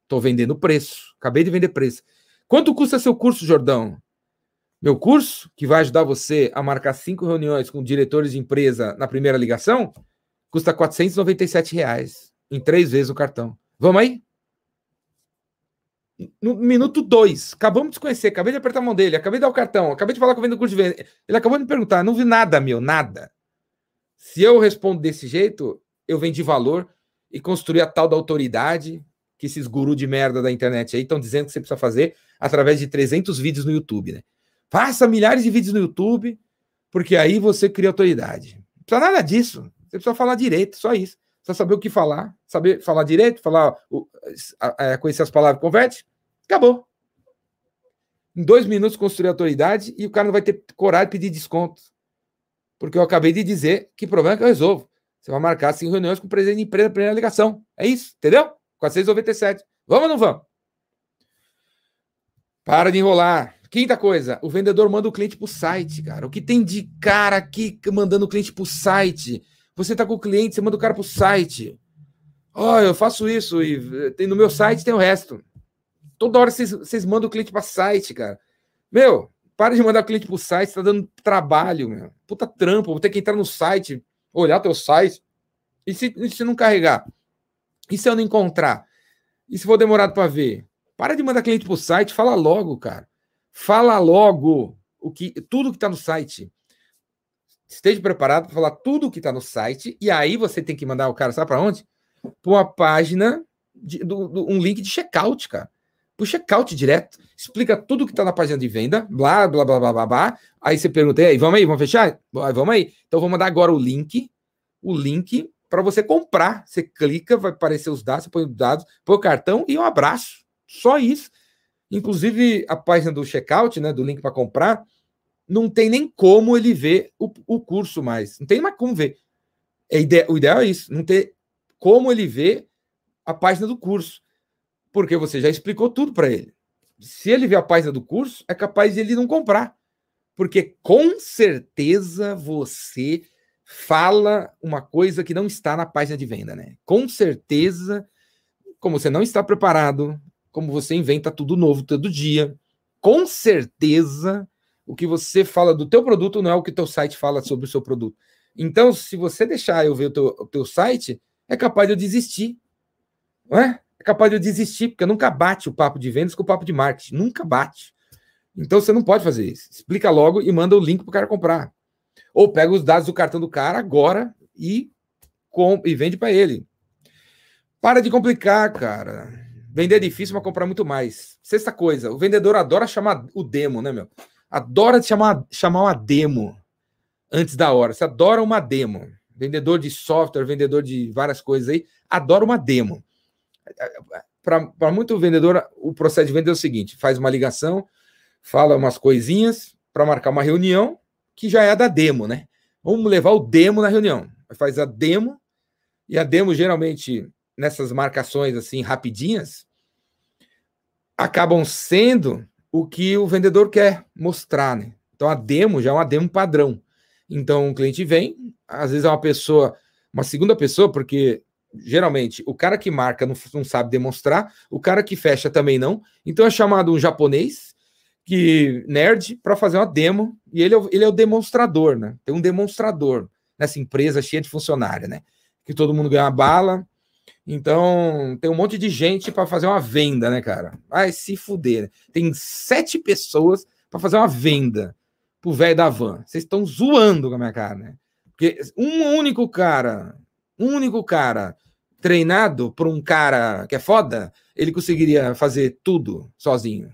Estou vendendo preço. Acabei de vender preço. Quanto custa seu curso, Jordão? Meu curso, que vai ajudar você a marcar cinco reuniões com diretores de empresa na primeira ligação, custa 497 reais em três vezes o cartão. Vamos aí? No minuto dois, acabamos de conhecer, acabei de apertar a mão dele, acabei de dar o cartão, acabei de falar com o vendedor curso de venda. Ele acabou de me perguntar, não vi nada, meu, nada. Se eu respondo desse jeito, eu vendi valor e construí a tal da autoridade que esses gurus de merda da internet aí estão dizendo que você precisa fazer através de 300 vídeos no YouTube, né? Faça milhares de vídeos no YouTube, porque aí você cria autoridade. Não precisa nada disso. Você precisa falar direito, só isso. Precisa saber o que falar, saber falar direito, falar, conhecer as palavras, converte, acabou. Em dois minutos construir autoridade e o cara não vai ter coragem de pedir desconto. Porque eu acabei de dizer que problema é que eu resolvo. Você vai marcar cinco reuniões com o presidente de empresa, primeira ligação. É isso, entendeu? 497. Vamos ou não vamos? Para de enrolar. Quinta coisa, o vendedor manda o cliente para o site, cara. O que tem de cara aqui mandando o cliente para o site? Você está com o cliente, você manda o cara para o site. Oh, eu faço isso e tem, no meu site tem o resto. Toda hora vocês, vocês mandam o cliente para site, cara. Meu, para de mandar o cliente para o site, está dando trabalho, meu. Puta trampo, vou ter que entrar no site, olhar teu site. E se, e se não carregar? E se eu não encontrar? E se for demorado para ver? Para de mandar cliente para o site, fala logo, cara. Fala logo o que tudo que está no site. Esteja preparado para falar tudo que está no site e aí você tem que mandar o cara, sabe para onde? Para uma página, de, do, do, um link de checkout, cara. Para o checkout direto. Explica tudo que está na página de venda, blá, blá, blá, blá, blá, blá. Aí você pergunta, e aí, vamos aí, vamos fechar? Vamos aí. Então vou mandar agora o link, o link para você comprar. Você clica, vai aparecer os dados, você põe os dados, põe o cartão e um abraço. Só isso. Inclusive, a página do checkout, né, do link para comprar, não tem nem como ele ver o, o curso mais. Não tem mais como ver. É ide o ideal é isso, não ter como ele ver a página do curso. Porque você já explicou tudo para ele. Se ele ver a página do curso, é capaz de ele não comprar. Porque com certeza você fala uma coisa que não está na página de venda, né? Com certeza, como você não está preparado, como você inventa tudo novo todo dia. Com certeza, o que você fala do teu produto não é o que teu site fala sobre o seu produto. Então, se você deixar eu ver o teu, o teu site, é capaz de eu desistir. Não é? É capaz de eu desistir, porque nunca bate o papo de vendas com o papo de marketing. Nunca bate. Então, você não pode fazer isso. Explica logo e manda o link para o cara comprar. Ou pega os dados do cartão do cara agora e, com, e vende para ele. Para de complicar, cara. Vender é difícil, mas comprar muito mais. Sexta coisa, o vendedor adora chamar o demo, né, meu? Adora chamar, chamar uma demo antes da hora. Você adora uma demo. Vendedor de software, vendedor de várias coisas aí, adora uma demo. Para muito vendedor, o processo de venda é o seguinte: faz uma ligação, fala umas coisinhas para marcar uma reunião, que já é a da demo, né? Vamos levar o demo na reunião. Faz a demo, e a demo geralmente nessas marcações assim rapidinhas, acabam sendo o que o vendedor quer mostrar, né? Então a demo já é uma demo padrão. Então o cliente vem, às vezes é uma pessoa, uma segunda pessoa, porque geralmente, o cara que marca não, não sabe demonstrar, o cara que fecha também não. Então é chamado um japonês que nerd para fazer uma demo e ele é, o, ele é o demonstrador, né? Tem um demonstrador nessa empresa cheia de funcionário, né? Que todo mundo ganha bala. Então, tem um monte de gente para fazer uma venda, né, cara? Vai se fuder. Né? Tem sete pessoas para fazer uma venda pro velho da van. Vocês estão zoando com a minha cara, né? Porque um único cara, um único cara treinado por um cara que é foda, ele conseguiria fazer tudo sozinho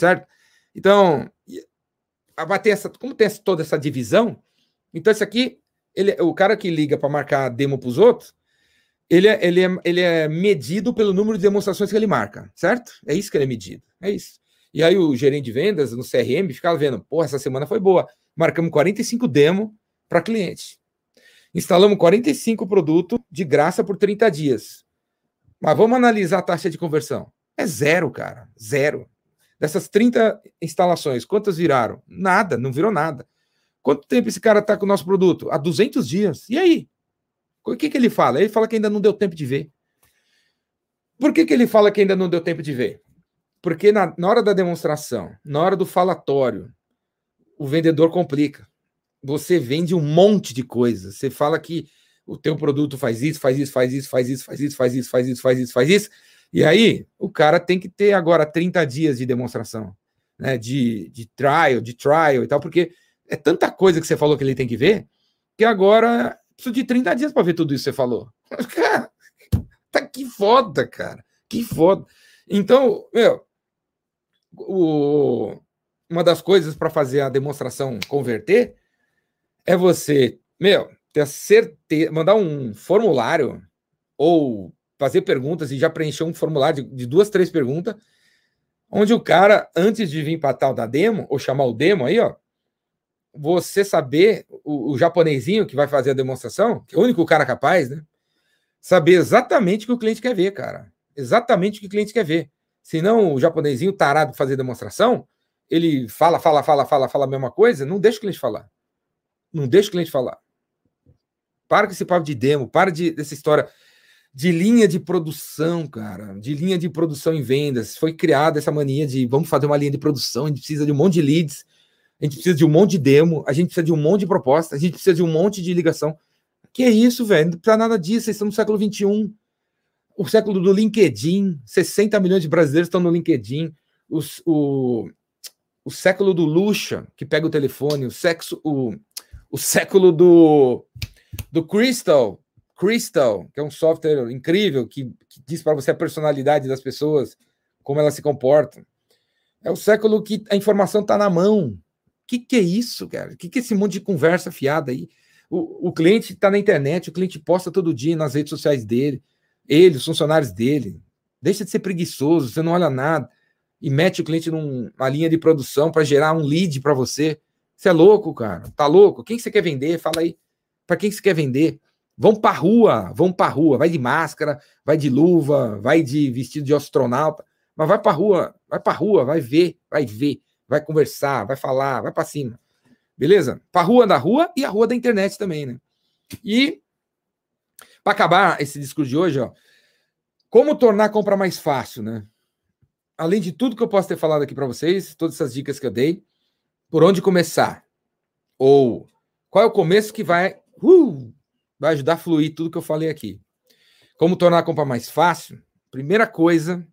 certo? Então, abater essa, como tem toda essa divisão, então esse aqui, ele, o cara que liga para marcar demo para os outros, ele é, ele, é, ele é medido pelo número de demonstrações que ele marca, certo? É isso que ele é medido, é isso. E aí o gerente de vendas no CRM ficava vendo, porra, essa semana foi boa, marcamos 45 demo para cliente. Instalamos 45 produtos de graça por 30 dias. Mas vamos analisar a taxa de conversão. É zero, cara. Zero. Dessas 30 instalações, quantas viraram? Nada, não virou nada. Quanto tempo esse cara está com o nosso produto? Há 200 dias. E aí? O que, que ele fala? Ele fala que ainda não deu tempo de ver. Por que, que ele fala que ainda não deu tempo de ver? Porque na, na hora da demonstração, na hora do falatório, o vendedor complica. Você vende um monte de coisa. Você fala que o teu produto faz isso, faz isso, faz isso, faz isso, faz isso, faz isso, faz isso, faz isso, faz isso. E aí, o cara tem que ter agora 30 dias de demonstração, né? De, de trial, de trial e tal, porque é tanta coisa que você falou que ele tem que ver, que agora precisa de 30 dias para ver tudo isso que você falou. Cara, tá que foda, cara. Que foda. Então, meu, o, uma das coisas para fazer a demonstração converter é você, meu, ter certeza, mandar um formulário ou fazer perguntas e já preencher um formulário de, de duas, três perguntas, onde o cara, antes de vir para tal da demo, ou chamar o demo aí, ó, você saber, o, o japonesinho que vai fazer a demonstração, que é o único cara capaz, né? Saber exatamente o que o cliente quer ver, cara. Exatamente o que o cliente quer ver. Senão, o japonesinho tarado fazer demonstração, ele fala, fala, fala, fala, fala a mesma coisa, não deixa o cliente falar. Não deixa o cliente falar. Para com esse papo de demo, para de, dessa história de linha de produção, cara, de linha de produção em vendas. Foi criada essa mania de vamos fazer uma linha de produção, a gente precisa de um monte de leads, a gente precisa de um monte de demo, a gente precisa de um monte de proposta, a gente precisa de um monte de ligação. Que é isso, velho? Não precisa nada disso, vocês estão no século XXI. O século do LinkedIn, 60 milhões de brasileiros estão no LinkedIn. Os, o, o século do Luxa, que pega o telefone, o, sexo, o, o século do, do Crystal, Crystal, que é um software incrível que, que diz para você a personalidade das pessoas, como elas se comportam. É o século que a informação está na mão. O que, que é isso, cara? O que, que é esse monte de conversa fiada aí? O, o cliente está na internet, o cliente posta todo dia nas redes sociais dele, ele, os funcionários dele. Deixa de ser preguiçoso, você não olha nada e mete o cliente numa linha de produção para gerar um lead para você. Você é louco, cara? Tá louco? Quem que você quer vender? Fala aí. Para quem que você quer vender? Vão para rua, vão para rua, vai de máscara, vai de luva, vai de vestido de astronauta, mas vai para rua, vai para rua, vai ver, vai ver, vai conversar, vai falar, vai para cima. Beleza? Para rua da rua e a rua da internet também, né? E para acabar esse discurso de hoje, ó, como tornar a compra mais fácil, né? Além de tudo que eu posso ter falado aqui para vocês, todas essas dicas que eu dei, por onde começar? Ou qual é o começo que vai uh, vai ajudar a fluir tudo que eu falei aqui. Como tornar a compra mais fácil? Primeira coisa,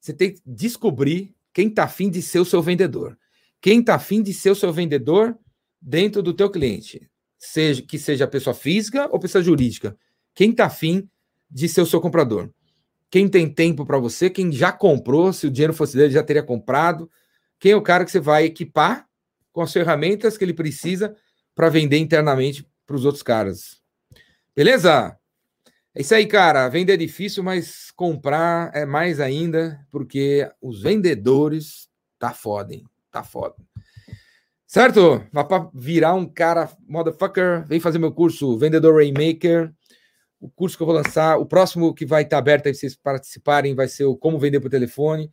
você tem que descobrir quem está afim de ser o seu vendedor. Quem está afim de ser o seu vendedor dentro do teu cliente. Seja que seja pessoa física ou pessoa jurídica. Quem está afim de ser o seu comprador. Quem tem tempo para você, quem já comprou, se o dinheiro fosse dele, já teria comprado. Quem é o cara que você vai equipar com as ferramentas que ele precisa para vender internamente para os outros caras. Beleza? É isso aí, cara. Vender é difícil, mas comprar é mais ainda, porque os vendedores tá foda, hein? Tá foda. Certo? Vá para virar um cara motherfucker, vem fazer meu curso Vendedor Rainmaker. O curso que eu vou lançar, o próximo que vai estar tá aberto aí vocês participarem vai ser o Como Vender por Telefone.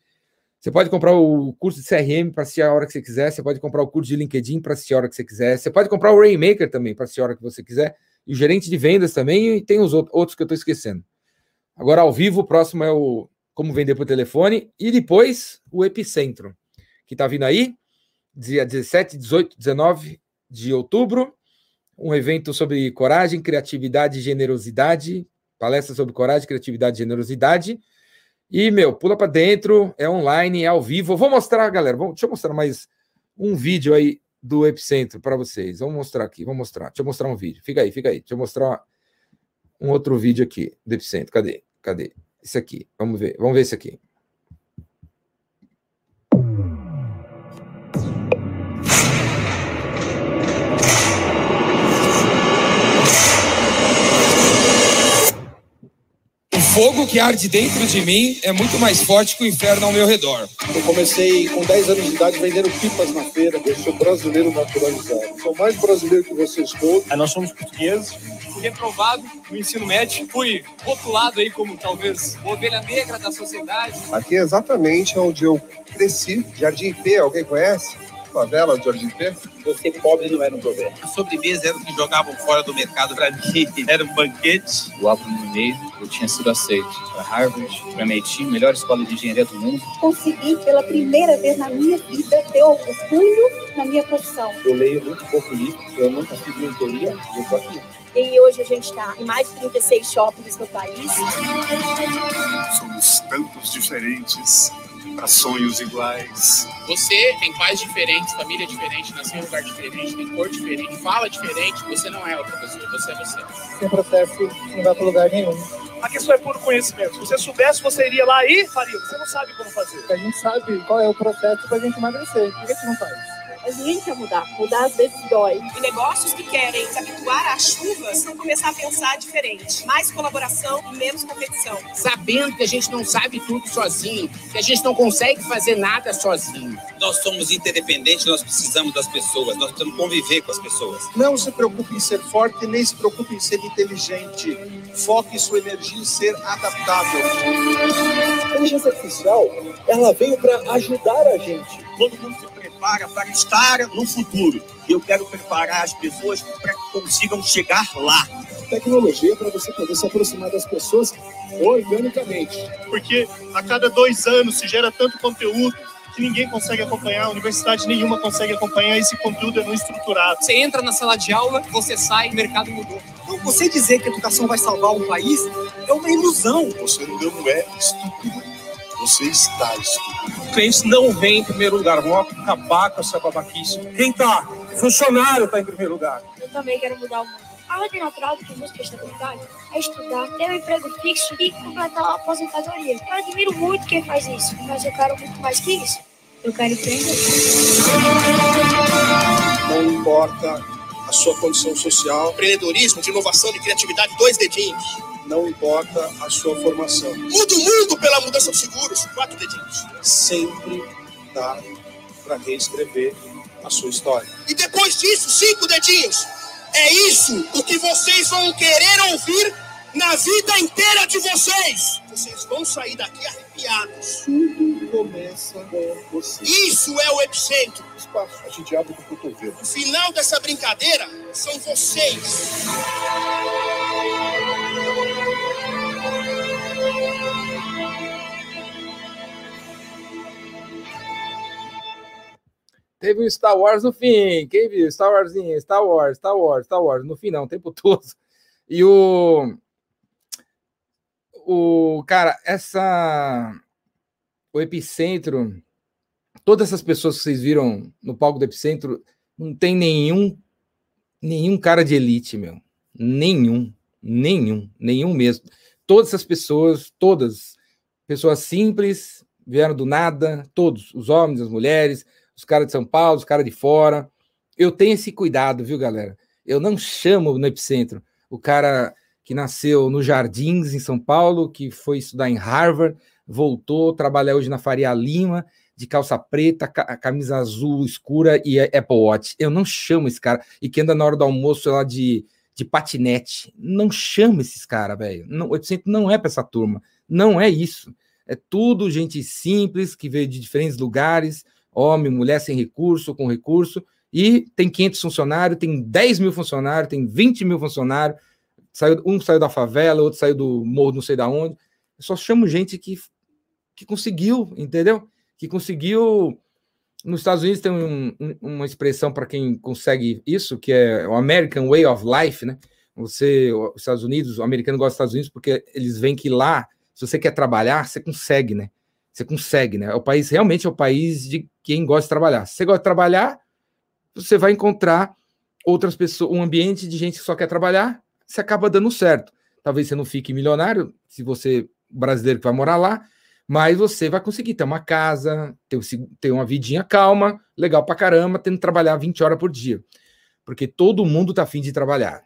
Você pode comprar o curso de CRM para assistir a hora que você quiser. Você pode comprar o curso de LinkedIn para assistir a hora que você quiser. Você pode comprar o Rainmaker também para assistir a hora que você quiser e o gerente de vendas também, e tem os outros que eu estou esquecendo. Agora, ao vivo, o próximo é o Como Vender por Telefone, e depois o Epicentro, que está vindo aí, dia 17, 18, 19 de outubro, um evento sobre coragem, criatividade e generosidade, palestra sobre coragem, criatividade e generosidade. E, meu, pula para dentro, é online, é ao vivo. Eu vou mostrar, galera, vou, deixa eu mostrar mais um vídeo aí do Epicentro para vocês. Vamos mostrar aqui, vamos mostrar. Deixa eu mostrar um vídeo. Fica aí, fica aí. Deixa eu mostrar um outro vídeo aqui do Epicentro. Cadê? Cadê? Esse aqui. Vamos ver. Vamos ver esse aqui. Fogo que arde dentro de mim é muito mais forte que o inferno ao meu redor. Eu comecei com 10 anos de idade vendendo pipas na feira. Eu sou brasileiro naturalizado. Sou mais brasileiro que vocês todos. Nós somos portugueses. Fui reprovado no ensino médio. Fui rotulado aí como talvez ovelha negra da sociedade. Aqui é exatamente onde eu cresci. Jardim P, alguém conhece? Favela Jardim P? Você pobre não era um problema. A sobremesa era o que jogavam fora do mercado para mim. Era um banquete. O álbum no meio, eu tinha sido aceito para Harvard, para MIT, melhor escola de engenharia do mundo. Consegui pela primeira vez na minha vida ter orgulho na minha profissão. Eu leio muito pouco livro, eu nunca fiz mentoria, eu tô aqui. E hoje a gente está em mais de 36 shoppings no país. Somos tantos diferentes para sonhos iguais. Você tem pais diferentes, família diferente, nasceu em lugar diferente, tem cor diferente, fala diferente. Você não é outra pessoa, você é você. Sem processo não vai para lugar nenhum. A questão é puro conhecimento. Se você soubesse, você iria lá e faria. Você não sabe como fazer. A gente sabe qual é o processo para a gente emagrecer. Por que a gente não faz? Mas ninguém quer mudar. Mudar às vezes dói. E negócios que querem se habituar às chuvas vão começar a pensar diferente. Mais colaboração e menos competição. Sabendo que a gente não sabe tudo sozinho, que a gente não consegue fazer nada sozinho. Nós somos interdependentes, nós precisamos das pessoas, nós precisamos conviver com as pessoas. Não se preocupe em ser forte, nem se preocupe em ser inteligente. Foque sua energia em ser adaptável. A inteligência artificial, ela veio para ajudar a gente. Todo mundo se prepara para estar no futuro. Eu quero preparar as pessoas para que consigam chegar lá. Tecnologia para você poder se aproximar das pessoas organicamente. Porque a cada dois anos se gera tanto conteúdo que ninguém consegue acompanhar, universidade nenhuma consegue acompanhar, esse conteúdo é não estruturado. Você entra na sala de aula, você sai, o mercado mudou. Então, você dizer que a educação vai salvar um país é uma ilusão. Você não é estúpido, você está estúpido. O cliente não vem em primeiro lugar, vamos acabar com essa babaquice. Quem tá? Funcionário tá em primeiro lugar. Eu também quero mudar o mundo. A ordem natural do que busca estabilidade é estudar, ter um emprego fixo e completar a aposentadoria. Eu admiro muito quem faz isso, mas eu quero muito mais que isso. Eu quero empreender. Não importa a sua condição social, Empreendedorismo, de inovação, de criatividade, dois dedinhos. Não importa a sua formação. Muda o mundo pela mudança dos seguros, quatro dedinhos. Sempre dá para reescrever a sua história. E depois disso, cinco dedinhos. É isso o que vocês vão querer ouvir na vida inteira de vocês. Vocês vão sair daqui arrepiados. Tudo começa com você. Isso é o epicentro. Espaço. A gente abre com o cotovelo. O final dessa brincadeira são vocês. Teve um Star Wars no fim. Quem viu? Star Wars, Star Wars, Star Wars, Star Wars. No fim, não, o tempo todo. E o. O. Cara, essa. O Epicentro. Todas essas pessoas que vocês viram no palco do Epicentro. Não tem nenhum. Nenhum cara de elite, meu. Nenhum. Nenhum. Nenhum mesmo. Todas essas pessoas, todas. Pessoas simples, vieram do nada. Todos. Os homens, as mulheres os caras de São Paulo, os caras de fora. Eu tenho esse cuidado, viu, galera? Eu não chamo no Epicentro o cara que nasceu nos Jardins, em São Paulo, que foi estudar em Harvard, voltou, trabalha hoje na Faria Lima, de calça preta, ca- camisa azul escura e é Apple Watch. Eu não chamo esse cara. E que anda na hora do almoço lá de, de patinete. Não chamo esses caras, velho. O Epicentro não é para essa turma. Não é isso. É tudo gente simples, que veio de diferentes lugares, homem, mulher sem recurso, com recurso, e tem 500 funcionários, tem 10 mil funcionários, tem 20 mil funcionários, saiu, um saiu da favela, outro saiu do morro não sei da onde. Eu só chamo gente que, que conseguiu, entendeu? Que conseguiu. Nos Estados Unidos tem um, um, uma expressão para quem consegue isso, que é o American Way of Life, né? Você, os Estados Unidos, o americano gosta dos Estados Unidos porque eles veem que lá, se você quer trabalhar, você consegue, né? Você consegue, né? É o país realmente é o país de quem gosta de trabalhar. Se você gosta de trabalhar, você vai encontrar outras pessoas, um ambiente de gente que só quer trabalhar, você acaba dando certo. Talvez você não fique milionário, se você brasileiro que vai morar lá, mas você vai conseguir ter uma casa, ter, ter uma vidinha calma, legal pra caramba, tendo que trabalhar 20 horas por dia. Porque todo mundo tá afim de trabalhar.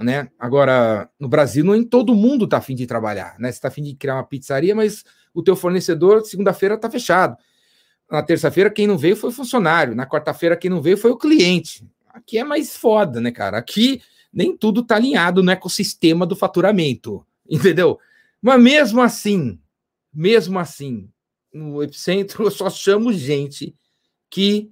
Né? Agora, no Brasil, nem todo mundo tá afim de trabalhar. Né? Você tá afim de criar uma pizzaria, mas o teu fornecedor, segunda-feira, está fechado. Na terça-feira, quem não veio foi o funcionário. Na quarta-feira, quem não veio foi o cliente. Aqui é mais foda, né, cara? Aqui nem tudo está alinhado no ecossistema do faturamento, entendeu? Mas mesmo assim, mesmo assim, no epicentro eu só chamo gente que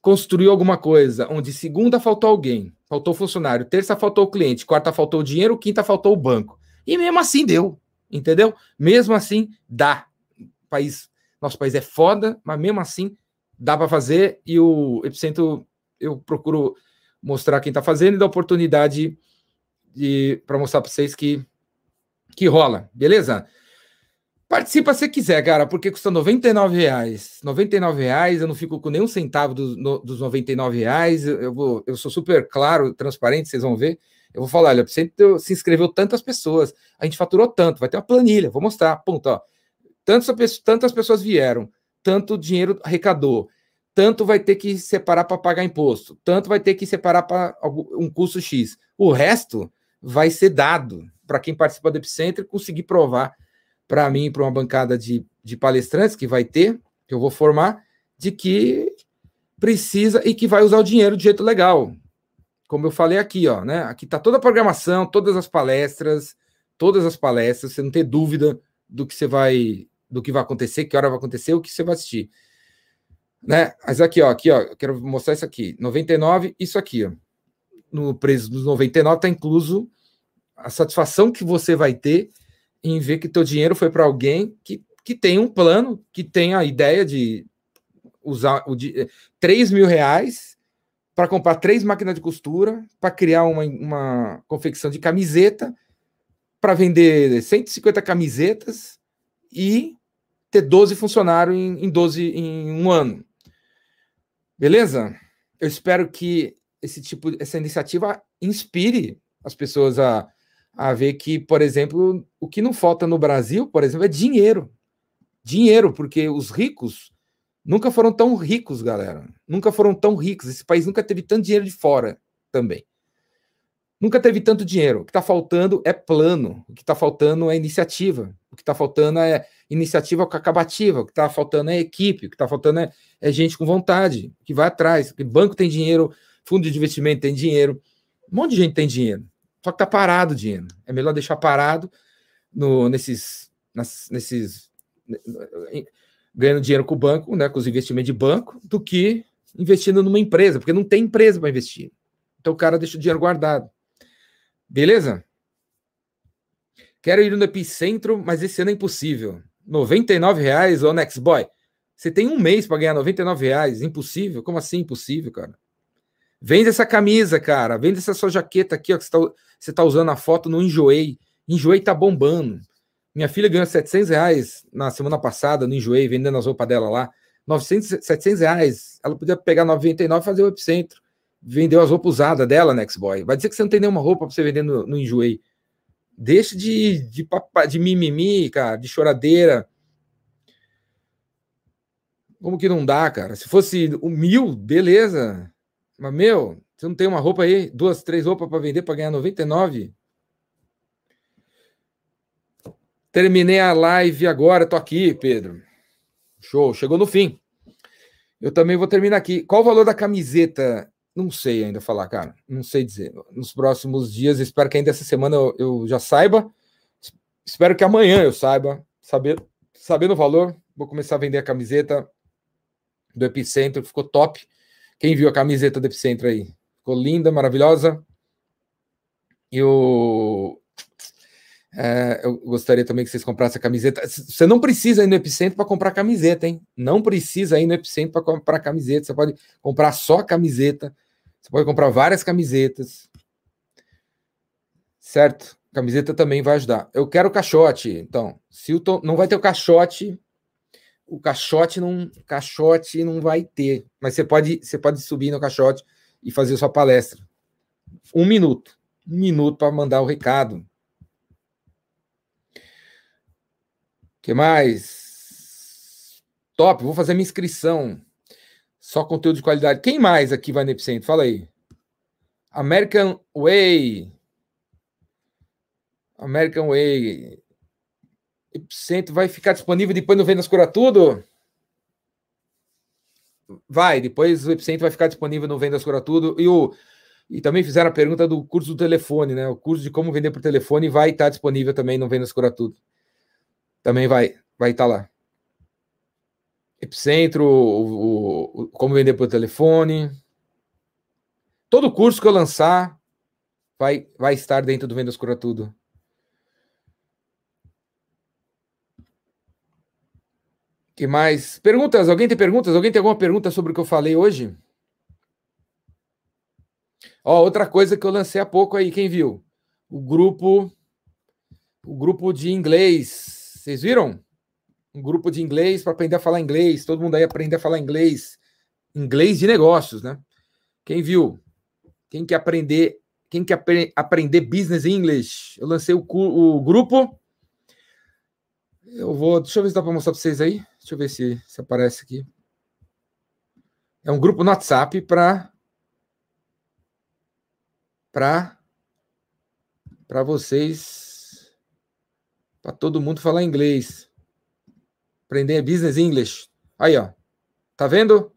construiu alguma coisa, onde segunda faltou alguém, faltou funcionário, terça faltou o cliente, quarta faltou o dinheiro, quinta faltou o banco. E mesmo assim deu entendeu? Mesmo assim, dá. País, nosso país é foda, mas mesmo assim dá para fazer e o Epicentro eu procuro mostrar quem está fazendo e dar oportunidade para mostrar para vocês que que rola, beleza? Participa se quiser, cara, porque custa 99 reais. 99 reais, eu não fico com nenhum centavo dos, no, dos 99 reais. Eu, vou, eu sou super claro, transparente, vocês vão ver. Eu vou falar, olha, sempre se inscreveu tantas pessoas, a gente faturou tanto, vai ter uma planilha, vou mostrar, ponto, ó. Tantas, tantas pessoas vieram, tanto dinheiro arrecadou, tanto vai ter que separar para pagar imposto, tanto vai ter que separar para um custo X. O resto vai ser dado para quem participa do Epicentro conseguir provar para mim, para uma bancada de, de palestrantes que vai ter, que eu vou formar, de que precisa e que vai usar o dinheiro de jeito legal como eu falei aqui, ó, né? Aqui tá toda a programação, todas as palestras, todas as palestras, você não ter dúvida do que você vai, do que vai acontecer, que hora vai acontecer, o que você vai assistir. Né? Mas aqui, ó, aqui, ó, eu quero mostrar isso aqui. 99, isso aqui, ó. No preço dos 99 tá incluso a satisfação que você vai ter em ver que teu dinheiro foi para alguém que, que tem um plano, que tem a ideia de usar o de 3 mil reais para comprar três máquinas de costura, para criar uma, uma confecção de camiseta, para vender 150 camisetas e ter 12 funcionários em, em 12 em um ano. Beleza? Eu espero que esse tipo, essa iniciativa inspire as pessoas a, a ver que, por exemplo, o que não falta no Brasil, por exemplo, é dinheiro. Dinheiro, porque os ricos Nunca foram tão ricos, galera. Nunca foram tão ricos. Esse país nunca teve tanto dinheiro de fora também. Nunca teve tanto dinheiro. O que está faltando é plano. O que está faltando é iniciativa. O que está faltando é iniciativa acabativa. O que está faltando é equipe. O que está faltando é, é, gente com vontade, que vai atrás. Porque banco tem dinheiro, fundo de investimento tem dinheiro. Um monte de gente tem dinheiro. Só que está parado o dinheiro. É melhor deixar parado no, nesses, nas, nesses ganhando dinheiro com o banco, né, com os investimentos de banco, do que investindo numa empresa, porque não tem empresa para investir. Então o cara deixa o dinheiro guardado. Beleza? Quero ir no epicentro, mas esse ano é impossível. R$ reais, ô Nextboy. Você tem um mês para ganhar R$ reais. Impossível? Como assim impossível, cara? Vende essa camisa, cara. Vende essa sua jaqueta aqui, ó, que você está tá usando a foto no Enjoei. Enjoei tá bombando. Minha filha ganhou 700 reais na semana passada no Enjoei, vendendo as roupas dela lá. 900, 700 reais. Ela podia pegar 99 e fazer o epicentro. Vendeu as roupas usadas dela, Nextboy. Vai dizer que você não tem nenhuma roupa para você vender no, no Enjoei. Deixa de, de, de mimimi, cara, de choradeira. Como que não dá, cara? Se fosse o mil, beleza. Mas, meu, você não tem uma roupa aí, duas, três roupas para vender para ganhar 99? Terminei a live agora, tô aqui, Pedro. Show, chegou no fim. Eu também vou terminar aqui. Qual o valor da camiseta? Não sei ainda falar, cara. Não sei dizer. Nos próximos dias, espero que ainda essa semana eu, eu já saiba. Espero que amanhã eu saiba. Saber, sabendo o valor, vou começar a vender a camiseta do Epicentro. Ficou top. Quem viu a camiseta do Epicentro aí? Ficou linda, maravilhosa. E o. É, eu gostaria também que vocês comprassem a camiseta. Você não precisa ir no Epicentro para comprar camiseta, hein? Não precisa ir no Epicentro para comprar camiseta. Você pode comprar só camiseta. Você pode comprar várias camisetas. Certo? Camiseta também vai ajudar. Eu quero caixote. Então, Tom, não vai ter o caixote, o caixote não, caixote não vai ter. Mas você pode, você pode subir no caixote e fazer sua palestra. Um minuto. Um minuto para mandar o recado. Que mais? Top, vou fazer minha inscrição. Só conteúdo de qualidade. Quem mais aqui vai no Epicentro? Fala aí. American Way. American Way. Epicentro vai ficar disponível depois no Vendas Cura Tudo? Vai, depois o Epicentro vai ficar disponível no Vendas Cura Tudo. E, o, e também fizeram a pergunta do curso do telefone, né? O curso de como vender por telefone vai estar disponível também no Vendas Cura Tudo também vai vai estar tá lá. Epicentro, o, o, como vender por telefone. Todo curso que eu lançar vai, vai estar dentro do Vendas Cura Tudo. que mais? Perguntas? Alguém tem perguntas? Alguém tem alguma pergunta sobre o que eu falei hoje? Ó, outra coisa que eu lancei há pouco aí, quem viu? O grupo o grupo de inglês vocês viram? Um grupo de inglês para aprender a falar inglês. Todo mundo aí aprender a falar inglês. Inglês de negócios, né? Quem viu? Quem quer aprender? Quem quer apre aprender business English? Eu lancei o, o, grupo. Eu vou. Deixa eu ver se dá para mostrar para vocês aí. Deixa eu ver se, se aparece aqui. É um grupo no WhatsApp para para para vocês para todo mundo falar inglês. Aprender business English. Aí, ó. Tá vendo?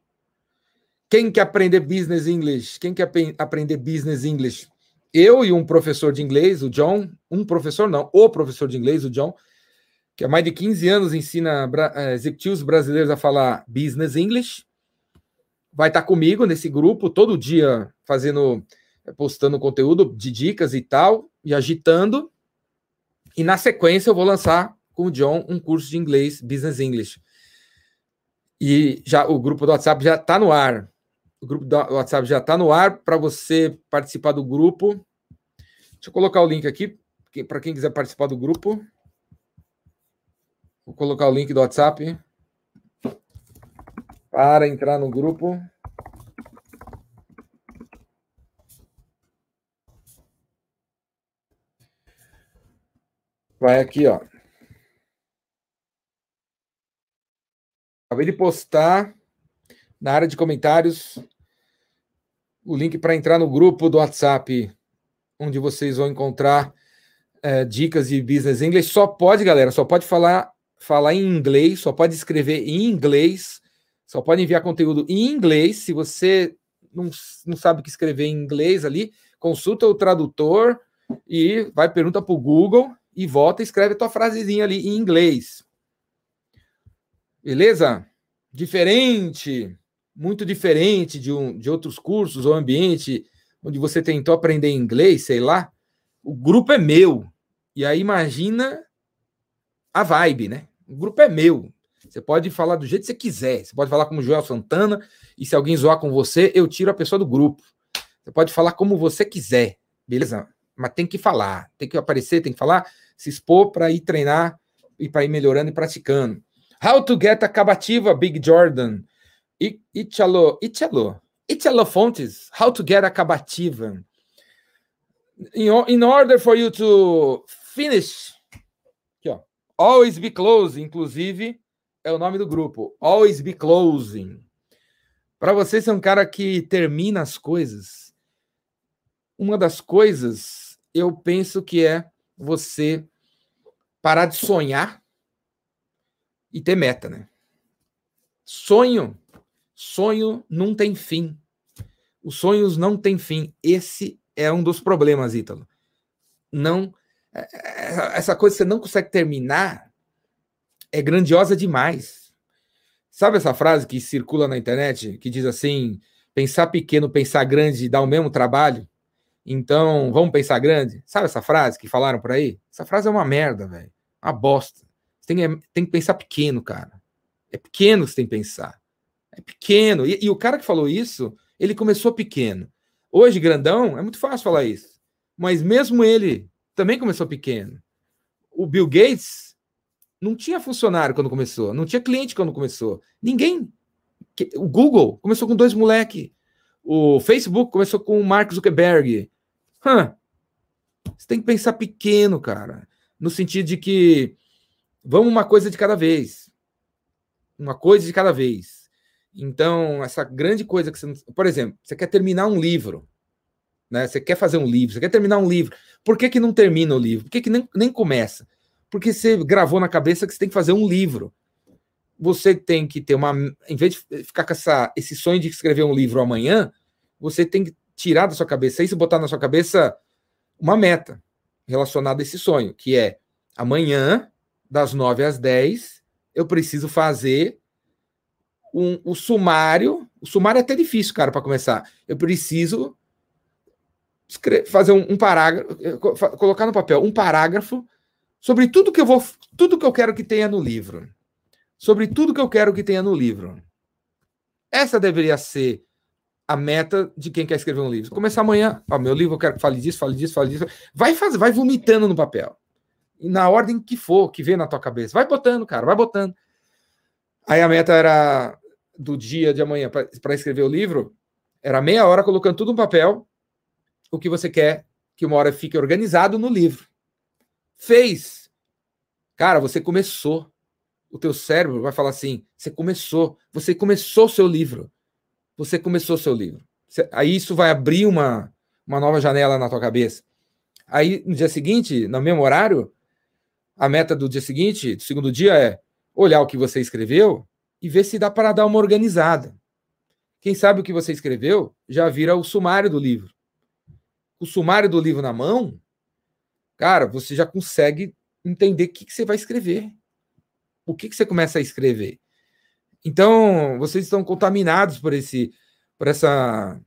Quem quer aprender business English? Quem quer aprender business English? Eu e um professor de inglês, o John, um professor não, o professor de inglês, o John, que há mais de 15 anos ensina eh, executivos brasileiros a falar business English, vai estar comigo nesse grupo todo dia fazendo, postando conteúdo de dicas e tal, e agitando. E na sequência eu vou lançar com o John um curso de inglês, Business English. E já o grupo do WhatsApp já está no ar. O grupo do WhatsApp já está no ar para você participar do grupo. Deixa eu colocar o link aqui para quem quiser participar do grupo. Vou colocar o link do WhatsApp para entrar no grupo. Vai aqui, ó. Acabei de postar na área de comentários o link para entrar no grupo do WhatsApp, onde vocês vão encontrar é, dicas de business English. Só pode, galera, só pode falar, falar em inglês, só pode escrever em inglês, só pode enviar conteúdo em inglês. Se você não, não sabe o que escrever em inglês ali, consulta o tradutor e vai pergunta para o Google e volta e escreve tua frasezinha ali em inglês. Beleza? Diferente, muito diferente de, um, de outros cursos ou ambiente onde você tentou aprender inglês, sei lá. O grupo é meu. E aí imagina a vibe, né? O grupo é meu. Você pode falar do jeito que você quiser. Você pode falar como Joel Santana, e se alguém zoar com você, eu tiro a pessoa do grupo. Você pode falar como você quiser, beleza? Mas tem que falar, tem que aparecer, tem que falar se expor para ir treinar e para ir melhorando e praticando. How to get a cabativa, Big Jordan. Italo, Italo, Italo Fontes. How to get a cabativa. In, in order for you to finish, aqui, ó, always be close, inclusive é o nome do grupo. Always be closing. Para você ser um cara que termina as coisas, uma das coisas eu penso que é você parar de sonhar e ter meta, né? Sonho, sonho não tem fim. Os sonhos não têm fim. Esse é um dos problemas, Ítalo. Não, é, é, essa coisa que você não consegue terminar é grandiosa demais. Sabe essa frase que circula na internet que diz assim: pensar pequeno, pensar grande dá o mesmo trabalho. Então, vamos pensar grande? Sabe essa frase que falaram por aí? Essa frase é uma merda, velho. Uma bosta. Você tem, tem que pensar pequeno, cara. É pequeno que você tem que pensar. É pequeno. E, e o cara que falou isso, ele começou pequeno. Hoje, grandão, é muito fácil falar isso. Mas mesmo ele também começou pequeno. O Bill Gates não tinha funcionário quando começou, não tinha cliente quando começou. Ninguém. O Google começou com dois moleque. O Facebook começou com o Mark Zuckerberg. Hã. Você tem que pensar pequeno, cara. No sentido de que vamos uma coisa de cada vez. Uma coisa de cada vez. Então, essa grande coisa que você. Por exemplo, você quer terminar um livro. Né? Você quer fazer um livro, você quer terminar um livro. Por que, que não termina o livro? Por que, que nem, nem começa? Porque você gravou na cabeça que você tem que fazer um livro. Você tem que ter uma. Em vez de ficar com essa, esse sonho de escrever um livro amanhã, você tem que tirar da sua cabeça isso e botar na sua cabeça uma meta relacionada a esse sonho, que é amanhã, das 9 às 10, eu preciso fazer um, o sumário. O sumário é até difícil, cara, para começar. Eu preciso fazer um, um parágrafo, eh, colocar no papel um parágrafo sobre tudo que eu vou, tudo que eu quero que tenha no livro. Sobre tudo que eu quero que tenha no livro. Essa deveria ser a meta de quem quer escrever um livro. Começar amanhã, ó, meu livro eu quero que fale disso, fale disso, fale disso. Vai fazer, vai vomitando no papel. Na ordem que for, que vem na tua cabeça. Vai botando, cara, vai botando. Aí a meta era do dia de amanhã para escrever o livro, era meia hora colocando tudo no papel, o que você quer que uma hora fique organizado no livro. Fez. Cara, você começou. O teu cérebro vai falar assim: você começou, você começou seu livro. Você começou seu livro. Você- Aí isso vai abrir uma, uma nova janela na tua cabeça. Aí no dia seguinte, no mesmo horário, a meta do dia seguinte, do segundo dia, é olhar o que você escreveu e ver se dá para dar uma organizada. Quem sabe o que você escreveu já vira o sumário do livro. O sumário do livro na mão, cara, você já consegue entender o que, que você vai escrever. O que, que você começa a escrever. Então, vocês estão contaminados por esse, por essa,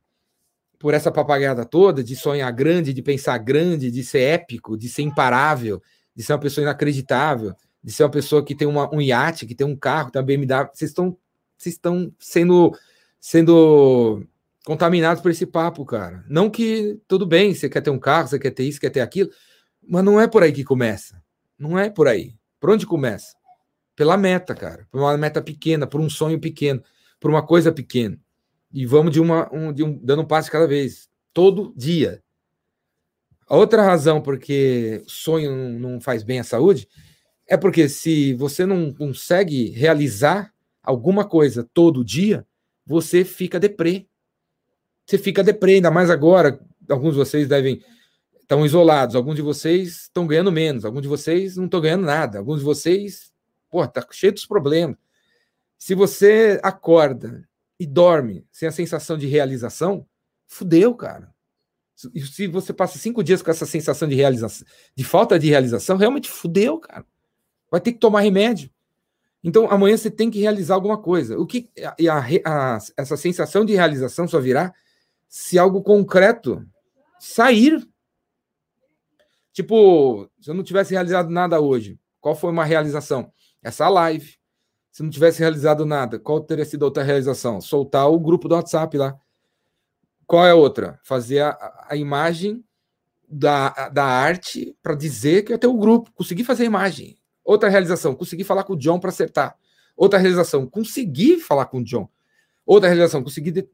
por essa papagaiada toda de sonhar grande, de pensar grande, de ser épico, de ser imparável, de ser uma pessoa inacreditável, de ser uma pessoa que tem uma, um iate, que tem um carro, tem uma BMW. Vocês estão, vocês estão sendo, sendo contaminados por esse papo, cara. Não que tudo bem, você quer ter um carro, você quer ter isso, quer ter aquilo, mas não é por aí que começa. Não é por aí. Por onde começa? Pela meta, cara. Por uma meta pequena, por um sonho pequeno, por uma coisa pequena. E vamos de uma, um, de um dando um passo cada vez, todo dia. A outra razão porque sonho não, não faz bem à saúde é porque se você não consegue realizar alguma coisa todo dia, você fica deprê. Você fica deprê, ainda mais agora. Alguns de vocês devem estão isolados, alguns de vocês estão ganhando menos, alguns de vocês não estão ganhando nada, alguns de vocês, pô, tá cheio dos problemas. Se você acorda e dorme sem a sensação de realização, fudeu, cara. E se você passa cinco dias com essa sensação de realização, de falta de realização, realmente fudeu, cara. Vai ter que tomar remédio. Então, amanhã você tem que realizar alguma coisa. O que e a, a, essa sensação de realização só virá se algo concreto sair. Tipo, se eu não tivesse realizado nada hoje, qual foi uma realização? Essa live. Se não tivesse realizado nada, qual teria sido outra realização? Soltar o grupo do WhatsApp lá. Qual é a outra? Fazer a, a imagem da, da arte para dizer que eu tenho o grupo. Consegui fazer a imagem. Outra realização, consegui falar com o John para acertar. Outra realização, consegui falar com o John. Outra realização, consegui de,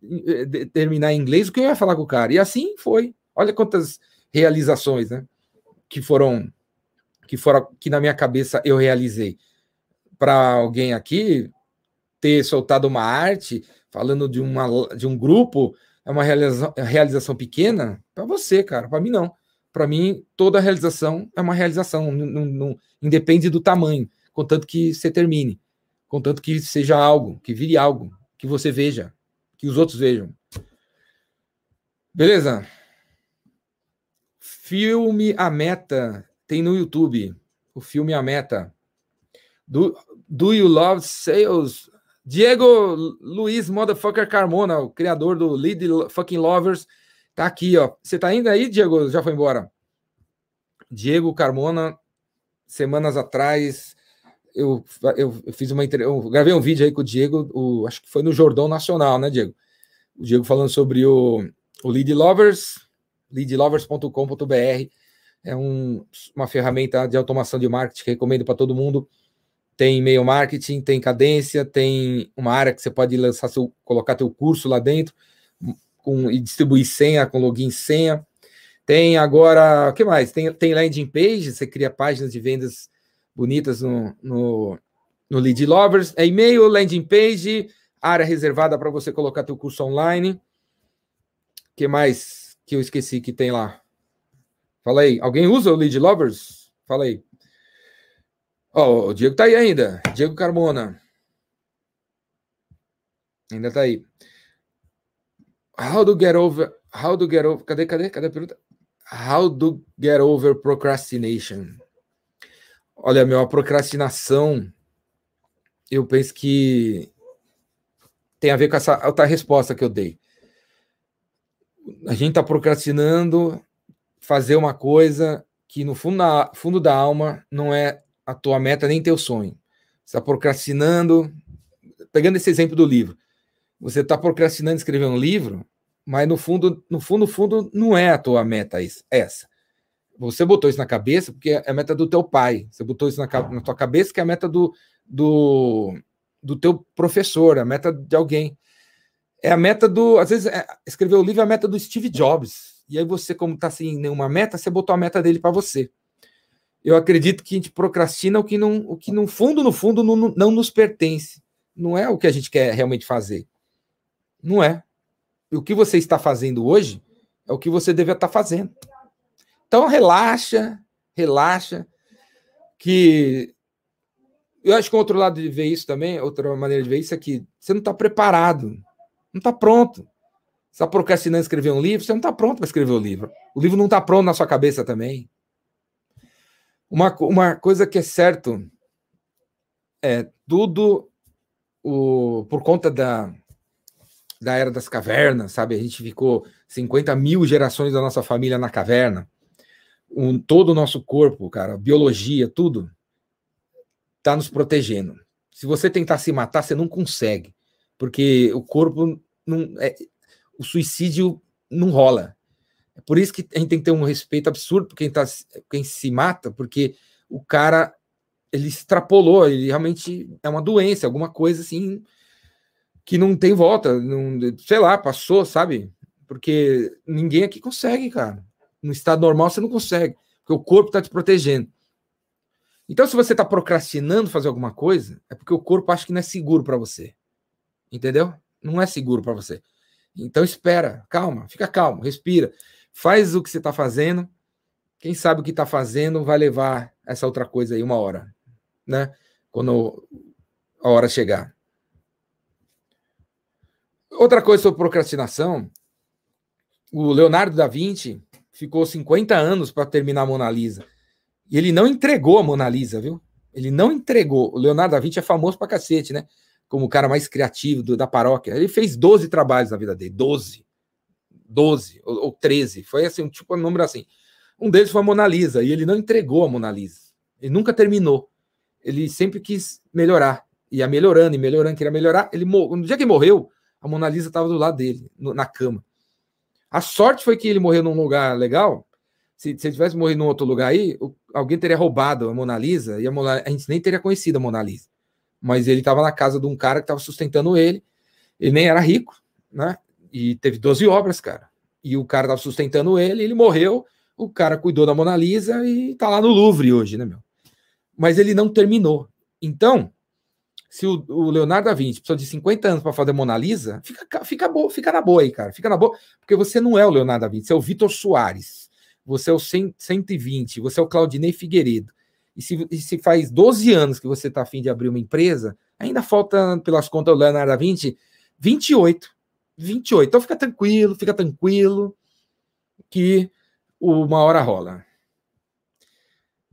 de, terminar em inglês o que eu ia falar com o cara. E assim foi. Olha quantas realizações, né? Que foram que foram que na minha cabeça eu realizei. Para alguém aqui ter soltado uma arte falando de uma de um grupo é uma realização, realização pequena para você, cara. Para mim não. Para mim toda realização é uma realização, não, não independe do tamanho, contanto que você termine, contanto que seja algo, que vire algo, que você veja, que os outros vejam. Beleza? Filme A Meta tem no YouTube. O filme A Meta. Do, do You Love Sales? Diego Luiz Motherfucker Carmona, o criador do Lead Fucking Lovers, tá aqui, ó. Você tá indo aí, Diego? Já foi embora? Diego Carmona, semanas atrás, eu, eu, eu fiz uma eu gravei um vídeo aí com o Diego, o, acho que foi no Jordão Nacional, né, Diego? O Diego falando sobre o, o Lead Lovers, leadlovers.com.br. É um, uma ferramenta de automação de marketing que recomendo para todo mundo tem e-mail marketing, tem cadência, tem uma área que você pode lançar seu, colocar teu curso lá dentro com, e distribuir senha com login senha. Tem agora, o que mais? Tem, tem landing page, você cria páginas de vendas bonitas no, no, no Lead Lovers. É e-mail, landing page, área reservada para você colocar teu curso online. O que mais que eu esqueci que tem lá? Fala aí. Alguém usa o Lead Lovers? Fala aí. Ó, oh, o Diego tá aí ainda. Diego Carmona. Ainda tá aí. How to get over. How to get over. Cadê, cadê? Cadê a pergunta? How to get over procrastination. Olha, meu, a procrastinação, eu penso que tem a ver com essa outra resposta que eu dei. A gente tá procrastinando fazer uma coisa que no fundo, na, fundo da alma não é a tua meta nem teu sonho. Você está procrastinando. Pegando esse exemplo do livro, você está procrastinando escrever um livro, mas no fundo, no fundo, no fundo, não é a tua meta essa. Você botou isso na cabeça porque é a meta do teu pai. Você botou isso na, na tua cabeça que é a meta do, do, do teu professor, a meta de alguém. É a meta do. Às vezes, é, escrever o livro é a meta do Steve Jobs. E aí você, como está sem nenhuma meta, você botou a meta dele para você eu acredito que a gente procrastina o que, não, o que no fundo, no fundo, não, não nos pertence. Não é o que a gente quer realmente fazer. Não é. O que você está fazendo hoje é o que você deve estar fazendo. Então, relaxa, relaxa, que eu acho que outro lado de ver isso também, outra maneira de ver isso é que você não está preparado, não está pronto. Você está procrastinando escrever um livro, você não está pronto para escrever o livro. O livro não está pronto na sua cabeça também. Uma, uma coisa que é certo é tudo o, por conta da, da era das cavernas, sabe? A gente ficou 50 mil gerações da nossa família na caverna. Um, todo o nosso corpo, cara, biologia, tudo, tá nos protegendo. Se você tentar se matar, você não consegue, porque o corpo não é, o suicídio não rola. É por isso que a gente tem que ter um respeito absurdo por quem, tá, quem se mata, porque o cara ele extrapolou, ele realmente é uma doença, alguma coisa assim que não tem volta, não, sei lá, passou, sabe? Porque ninguém aqui consegue, cara. No estado normal você não consegue, porque o corpo está te protegendo. Então, se você está procrastinando fazer alguma coisa, é porque o corpo acha que não é seguro para você. Entendeu? Não é seguro para você. Então, espera, calma, fica calmo, respira faz o que você está fazendo. Quem sabe o que está fazendo vai levar essa outra coisa aí uma hora, né? Quando a hora chegar. Outra coisa sobre procrastinação, o Leonardo da Vinci ficou 50 anos para terminar a Mona Lisa. E ele não entregou a Mona Lisa, viu? Ele não entregou. O Leonardo da Vinci é famoso para cacete, né? Como o cara mais criativo do, da paróquia. Ele fez 12 trabalhos na vida dele, 12. 12 ou, ou 13, foi assim, tipo um número assim. Um deles foi a Mona Lisa, e ele não entregou a Mona Lisa. Ele nunca terminou. Ele sempre quis melhorar. Ia melhorando e melhorando, queria melhorar. Ele No dia que morreu, a Mona Lisa estava do lado dele, no, na cama. A sorte foi que ele morreu num lugar legal. Se, se ele tivesse morrido num outro lugar aí, alguém teria roubado a Mona Lisa e a, Mona, a gente nem teria conhecido a Mona Lisa. Mas ele estava na casa de um cara que estava sustentando ele. Ele nem era rico, né? E teve 12 obras, cara. E o cara tava sustentando ele, ele morreu, o cara cuidou da Mona Lisa e tá lá no Louvre hoje, né, meu? Mas ele não terminou. Então, se o, o Leonardo da Vinci precisou de 50 anos para fazer Mona Lisa, fica, fica, boa, fica na boa aí, cara. Fica na boa, porque você não é o Leonardo da Vinci, você é o Vitor Soares. Você é o 100, 120, você é o Claudinei Figueiredo. E se, e se faz 12 anos que você está afim de abrir uma empresa, ainda falta, pelas contas do Leonardo da Vinci, 28. 28. Então fica tranquilo, fica tranquilo que uma hora rola.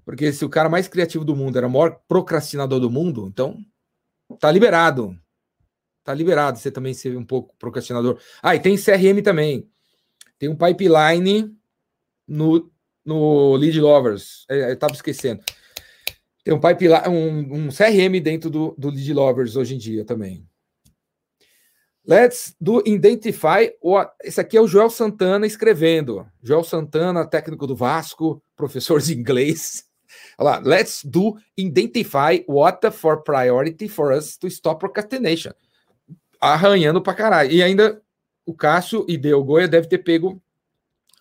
Porque se o cara mais criativo do mundo era o maior procrastinador do mundo, então tá liberado. Tá liberado você também ser um pouco procrastinador. Ah, e tem CRM também. Tem um pipeline no, no Lead Lovers. É, eu tava esquecendo. Tem um pipeline, um, um CRM dentro do, do Lead Lovers hoje em dia também. Let's do identify. Esse aqui é o Joel Santana escrevendo. Joel Santana, técnico do Vasco, professor de inglês. Olha lá. Let's do identify what for priority for us to stop procrastination. Arranhando pra caralho. E ainda o Cássio e Deu Goia deve ter pego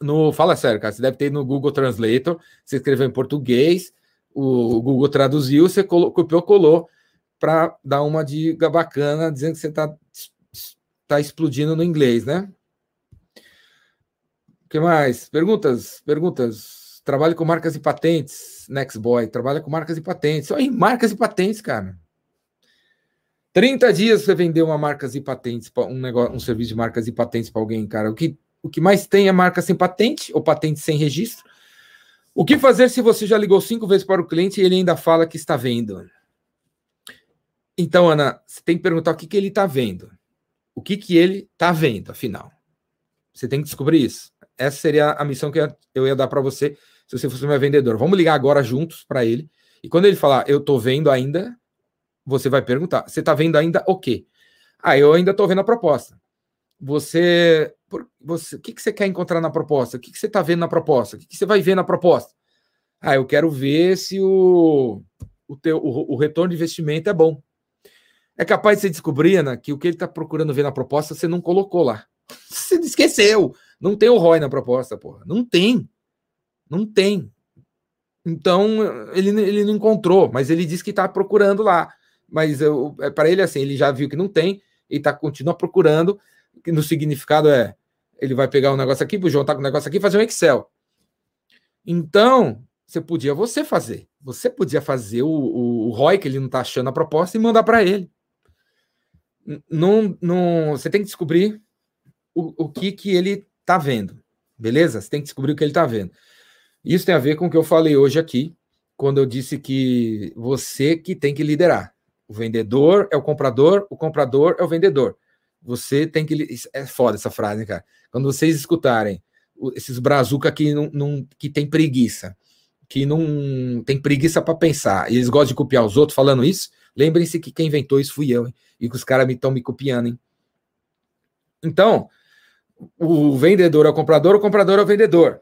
no. Fala sério, Cássio. Deve ter no Google Translator. Você escreveu em português, o Google traduziu, você copiou, colou para dar uma dica bacana, dizendo que você está tá explodindo no inglês, né? O que mais? Perguntas? Perguntas. Trabalho com marcas e patentes. Nextboy. Trabalha com marcas e patentes. Aí, marcas e patentes, cara. 30 dias você vender uma marcas e patentes, um negócio, um serviço de marcas e patentes para alguém, cara. O que, o que mais tem é marca sem patente ou patente sem registro. O que fazer se você já ligou cinco vezes para o cliente e ele ainda fala que está vendo? Então, Ana, você tem que perguntar o que, que ele está vendo o que, que ele está vendo, afinal. Você tem que descobrir isso. Essa seria a missão que eu ia dar para você se você fosse meu vendedor. Vamos ligar agora juntos para ele. E quando ele falar, eu estou vendo ainda, você vai perguntar, você está vendo ainda o quê? Ah, eu ainda estou vendo a proposta. Você, você, o que, que você quer encontrar na proposta? O que, que você está vendo na proposta? O que, que você vai ver na proposta? Ah, eu quero ver se o, o, teu, o, o retorno de investimento é bom. É capaz de você descobrir, Ana, que o que ele está procurando ver na proposta você não colocou lá. Você esqueceu. Não tem o ROI na proposta, porra. Não tem. Não tem. Então, ele, ele não encontrou, mas ele disse que está procurando lá. Mas é, para ele, assim, ele já viu que não tem e tá, continua procurando, que no significado é ele vai pegar um negócio aqui, juntar com o negócio aqui fazer um Excel. Então, você podia você fazer. Você podia fazer o, o, o ROI que ele não está achando a proposta e mandar para ele não, não, você tem que descobrir o, o que, que ele está vendo, beleza? Você tem que descobrir o que ele está vendo. Isso tem a ver com o que eu falei hoje aqui, quando eu disse que você que tem que liderar. O vendedor é o comprador, o comprador é o vendedor. Você tem que. É foda essa frase, cara. Quando vocês escutarem esses brazuca que, não, não, que tem preguiça, que não tem preguiça para pensar, e eles gostam de copiar os outros falando isso, lembrem-se que quem inventou isso fui eu, hein? e que os caras estão me, me copiando, hein? Então, o vendedor é o comprador, o comprador é o vendedor.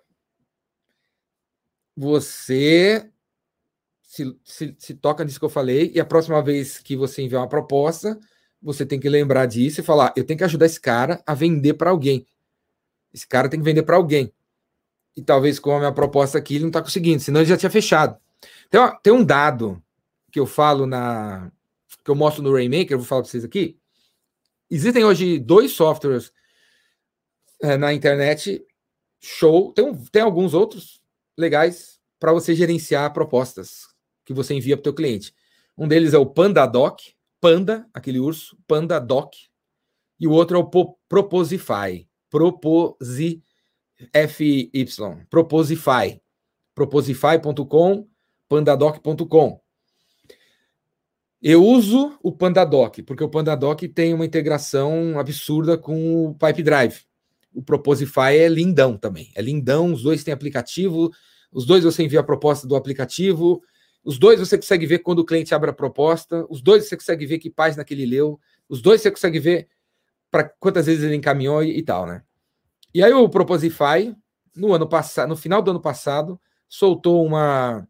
Você se, se, se, toca nisso que eu falei, e a próxima vez que você enviar uma proposta, você tem que lembrar disso e falar: eu tenho que ajudar esse cara a vender para alguém. Esse cara tem que vender para alguém. E talvez com a minha proposta aqui ele não está conseguindo, senão ele já tinha fechado. Tem, tem um dado que eu falo na. que eu mostro no Rainmaker, vou falar para vocês aqui. Existem hoje dois softwares é, na internet, show. Tem, tem alguns outros legais para você gerenciar propostas que você envia para o teu cliente. Um deles é o PandaDoc, Panda, aquele urso, PandaDoc, e o outro é o Proposify, Proposify, Proposify, proposify.com, pandadoc.com. Eu uso o PandaDoc, porque o PandaDoc tem uma integração absurda com o Pipe Drive. O Proposify é lindão também. É lindão, os dois têm aplicativo, os dois você envia a proposta do aplicativo, os dois você consegue ver quando o cliente abre a proposta, os dois você consegue ver que página que ele leu, os dois você consegue ver para quantas vezes ele encaminhou e, e, tal, né? E aí o Proposify, no ano passado, no final do ano passado, soltou uma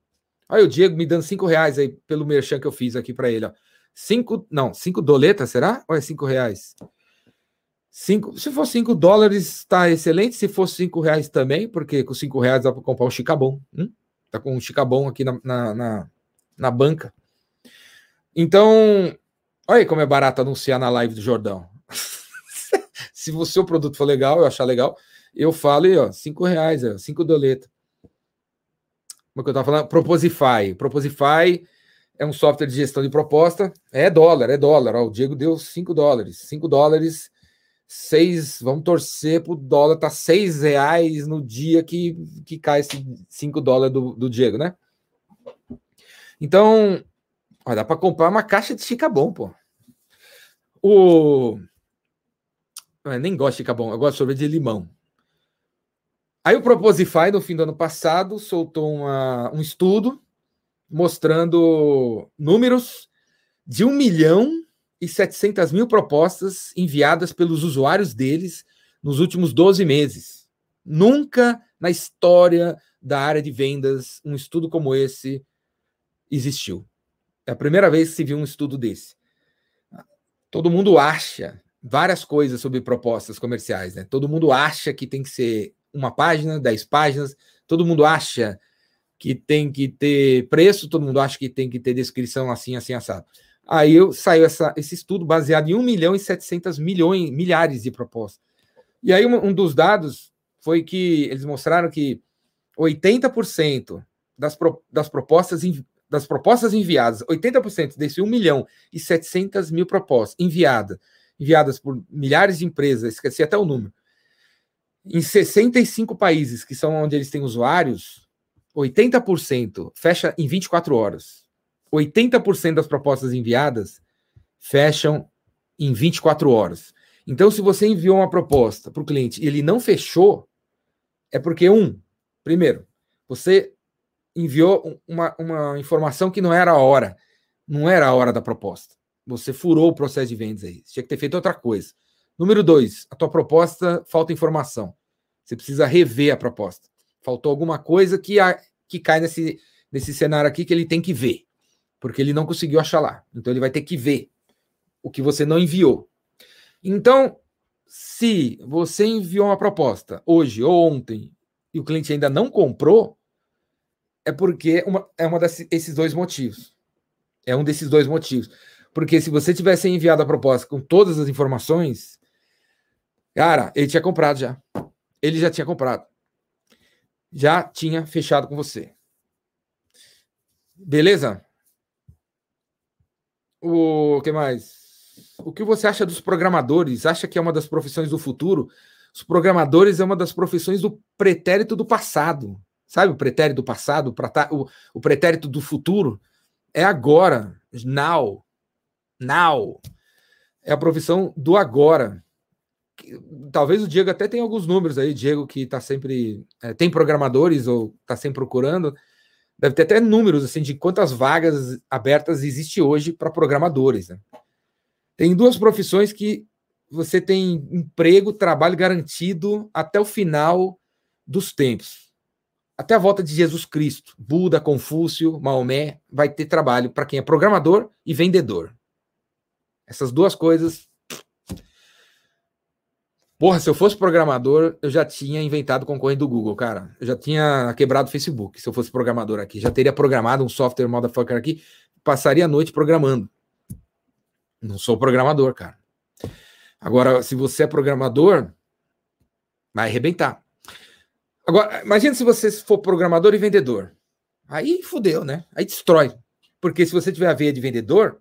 Olha o Diego me dando cinco reais aí pelo merchan que eu fiz aqui para ele. Ó. Cinco, não, cinco doletas, será? Ou é cinco reais? Cinco, se for cinco dólares, está excelente. Se for cinco reais também, porque com cinco reais dá para comprar um chicabom. Hum? Tá com um chicabom aqui na, na, na, na banca. Então, olha como é barato anunciar na live do Jordão. se o seu produto for legal, eu achar legal, eu falo aí, ó, cinco reais, ó, cinco doletas como é que eu estava falando? Proposify. Proposify é um software de gestão de proposta. É dólar, é dólar. Ó, o Diego deu 5 dólares. 5 dólares, 6. Vamos torcer para o dólar tá 6 reais no dia que, que cai esse 5 dólares do, do Diego, né? Então, ó, dá para comprar uma caixa de chica bom, pô. O. Eu nem gosto de bom, eu gosto de sorvete de limão. Aí o Proposify, no fim do ano passado, soltou uma, um estudo mostrando números de 1 milhão e 700 mil propostas enviadas pelos usuários deles nos últimos 12 meses. Nunca na história da área de vendas um estudo como esse existiu. É a primeira vez que se viu um estudo desse. Todo mundo acha várias coisas sobre propostas comerciais, né? Todo mundo acha que tem que ser uma página, dez páginas, todo mundo acha que tem que ter preço, todo mundo acha que tem que ter descrição assim, assim, assado. Aí saiu essa, esse estudo baseado em 1 milhão e 700 milhões, milhares de propostas. E aí um, um dos dados foi que eles mostraram que 80% das, pro, das, propostas, das propostas enviadas, 80% desse 1 milhão e 700 mil propostas enviadas, enviadas por milhares de empresas, esqueci até o número, em 65 países, que são onde eles têm usuários, 80% fecha em 24 horas. 80% das propostas enviadas fecham em 24 horas. Então, se você enviou uma proposta para o cliente e ele não fechou, é porque, um, primeiro, você enviou uma, uma informação que não era a hora. Não era a hora da proposta. Você furou o processo de vendas aí. Tinha que ter feito outra coisa. Número dois, a tua proposta falta informação. Você precisa rever a proposta. Faltou alguma coisa que, a, que cai nesse, nesse cenário aqui que ele tem que ver, porque ele não conseguiu achar lá. Então ele vai ter que ver o que você não enviou. Então, se você enviou uma proposta hoje ou ontem e o cliente ainda não comprou, é porque uma, é uma desses dois motivos. É um desses dois motivos. Porque se você tivesse enviado a proposta com todas as informações, cara, ele tinha comprado já. Ele já tinha comprado já tinha fechado com você. Beleza? O que mais? O que você acha dos programadores? Acha que é uma das profissões do futuro? Os programadores é uma das profissões do pretérito do passado. Sabe o pretérito do passado? O, o pretérito do futuro? É agora. Now. Now. É a profissão do agora talvez o Diego até tenha alguns números aí, Diego que está sempre é, tem programadores ou está sempre procurando, deve ter até números assim de quantas vagas abertas existe hoje para programadores. Né? Tem duas profissões que você tem emprego, trabalho garantido até o final dos tempos. Até a volta de Jesus Cristo, Buda, Confúcio, Maomé, vai ter trabalho para quem é programador e vendedor. Essas duas coisas Porra, se eu fosse programador, eu já tinha inventado concorrente do Google, cara. Eu já tinha quebrado o Facebook, se eu fosse programador aqui. Já teria programado um software motherfucker aqui, passaria a noite programando. Não sou programador, cara. Agora, se você é programador, vai arrebentar. Agora, imagine se você for programador e vendedor. Aí fudeu, né? Aí destrói. Porque se você tiver a veia de vendedor,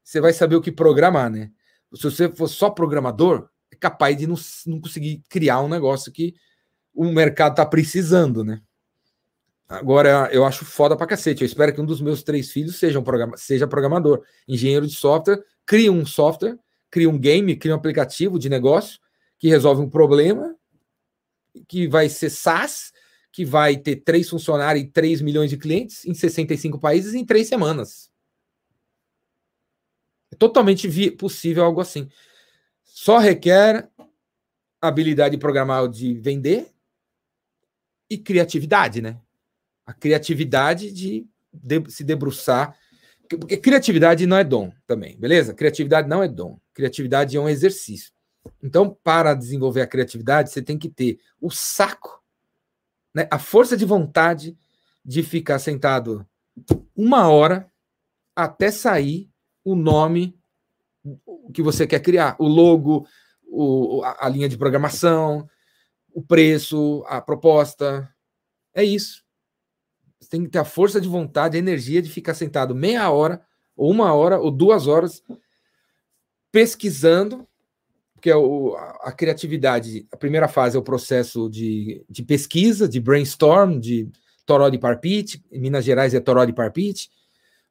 você vai saber o que programar, né? Se você for só programador, capaz de não, não conseguir criar um negócio que o mercado está precisando, né? Agora, eu acho foda pra cacete. Eu espero que um dos meus três filhos seja, um programa, seja programador, engenheiro de software, crie um software, crie um game, crie um aplicativo de negócio que resolve um problema, que vai ser SaaS, que vai ter três funcionários e 3 milhões de clientes em 65 países em três semanas. É totalmente possível algo assim. Só requer habilidade de programar de vender e criatividade, né? A criatividade de, de se debruçar. Porque criatividade não é dom também, beleza? Criatividade não é dom. Criatividade é um exercício. Então, para desenvolver a criatividade, você tem que ter o saco, né? a força de vontade de ficar sentado uma hora até sair o nome que você quer criar, o logo, o, a, a linha de programação, o preço, a proposta. É isso. Você tem que ter a força de vontade, a energia de ficar sentado meia hora, ou uma hora, ou duas horas, pesquisando, porque é o, a, criatividade, a primeira fase é o processo de, de pesquisa, de brainstorm, de toró de parpite, em Minas Gerais é toró de parpite,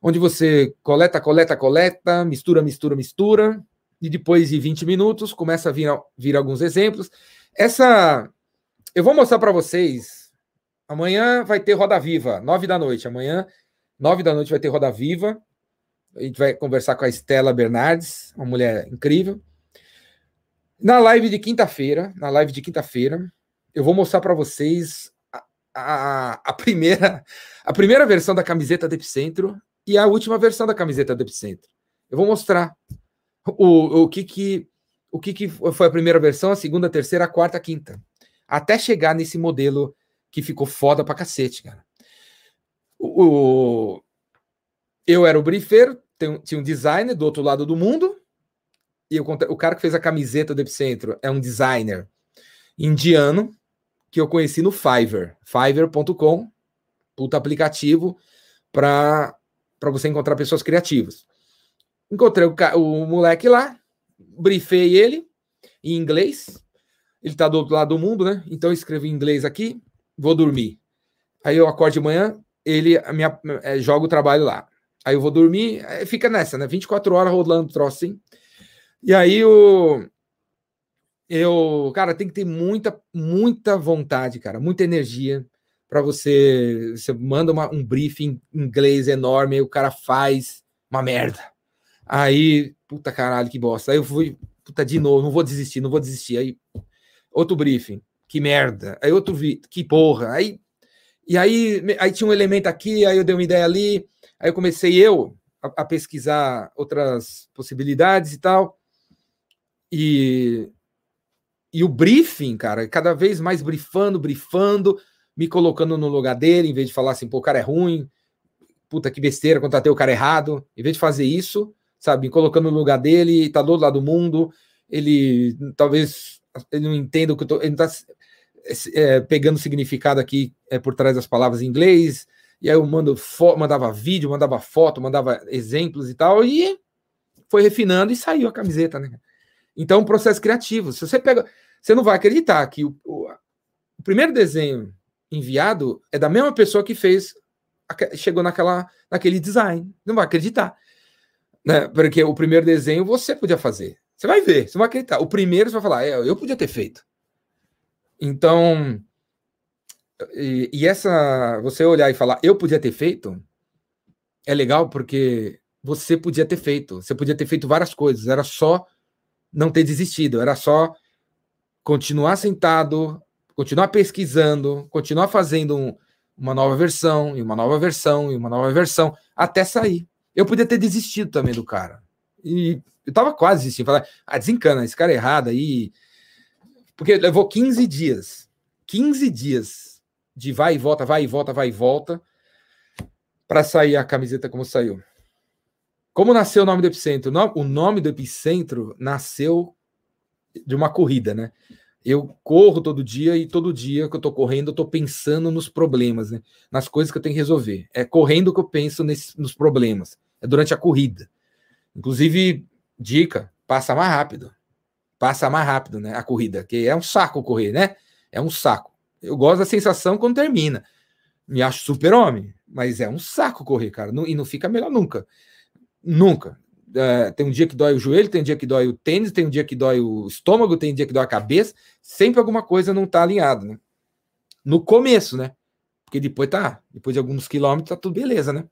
onde você coleta, coleta, coleta, mistura, mistura, mistura, e depois de 20 minutos começa a vir, vir alguns exemplos. Essa eu vou mostrar para vocês. Amanhã vai ter Roda Viva, nove da noite. Amanhã, nove da noite, vai ter Roda Viva. A gente vai conversar com a Estela Bernardes, uma mulher incrível. Na live de quinta-feira, na live de quinta-feira, eu vou mostrar para vocês a, a, a, primeira a primeira versão da camiseta do Epicentro e a última versão da camiseta do Epicentro. Eu vou mostrar o, o que que o que, que foi a primeira versão, a segunda, a terceira, a quarta, a quinta. Até chegar nesse modelo que ficou foda pra cacete, cara. O, o eu era o briefer, tinha um designer do outro lado do mundo, e o cara que fez a camiseta do Epicentro é um designer indiano que eu conheci no Fiverr, fiverr.com, puta aplicativo para você encontrar pessoas criativas. Encontrei o, o moleque lá, briefei ele em inglês. Ele tá do outro lado do mundo, né? Então eu escrevo em inglês aqui, vou dormir. Aí eu acordo de manhã, ele é, joga o trabalho lá. Aí eu vou dormir, fica nessa, né? 24 horas rolando troço assim. E aí o eu, cara, tem que ter muita, muita vontade, cara, muita energia para você. Você manda uma, um briefing em inglês enorme, aí o cara faz uma merda. Aí, puta caralho, que bosta. Aí eu fui, puta, de novo, não vou desistir, não vou desistir. Aí, outro briefing, que merda. Aí outro vi, que porra. Aí, e aí, aí tinha um elemento aqui, aí eu dei uma ideia ali. Aí eu comecei eu a, a pesquisar outras possibilidades e tal. E, e o briefing, cara, cada vez mais brifando, brifando, me colocando no lugar dele, em vez de falar assim, pô, o cara é ruim, puta que besteira, contratei o cara errado. Em vez de fazer isso, sabe, colocando no lugar dele, tá do outro lado do mundo, ele talvez ele não entenda o que eu tô. Ele tá é, pegando significado aqui é, por trás das palavras em inglês, e aí eu mando mandava vídeo, mandava foto, mandava exemplos e tal, e foi refinando e saiu a camiseta, né? Então, um processo criativo. Se você pega. Você não vai acreditar que o, o, o primeiro desenho enviado é da mesma pessoa que fez. Chegou naquela, naquele design. Não vai acreditar. Né? Porque o primeiro desenho você podia fazer. Você vai ver, você vai acreditar. O primeiro você vai falar, é, eu podia ter feito. Então, e, e, essa, você olhar e falar, eu podia ter feito, é legal porque você podia ter feito. Você podia ter feito várias coisas. Era só não ter desistido, era só continuar sentado, continuar pesquisando, continuar fazendo um, uma nova versão, e uma nova versão, e uma nova versão, até sair. Eu podia ter desistido também do cara. E eu tava quase desistindo. Falar, ah, desencana, esse cara é errado aí. Porque levou 15 dias. 15 dias de vai e volta, vai e volta, vai e volta, para sair a camiseta como saiu. Como nasceu o nome do Epicentro? O nome do Epicentro nasceu de uma corrida, né? Eu corro todo dia e todo dia que eu tô correndo, eu tô pensando nos problemas, né? Nas coisas que eu tenho que resolver. É correndo que eu penso nesse, nos problemas. É durante a corrida. Inclusive, dica, passa mais rápido. Passa mais rápido, né? A corrida, que é um saco correr, né? É um saco. Eu gosto da sensação quando termina. Me acho super-homem, mas é um saco correr, cara. e não fica melhor nunca. Nunca. É, tem um dia que dói o joelho, tem um dia que dói o tênis, tem um dia que dói o estômago, tem um dia que dói a cabeça. Sempre alguma coisa não está alinhada, né? No começo, né? Porque depois tá, depois de alguns quilômetros, tá tudo beleza, né?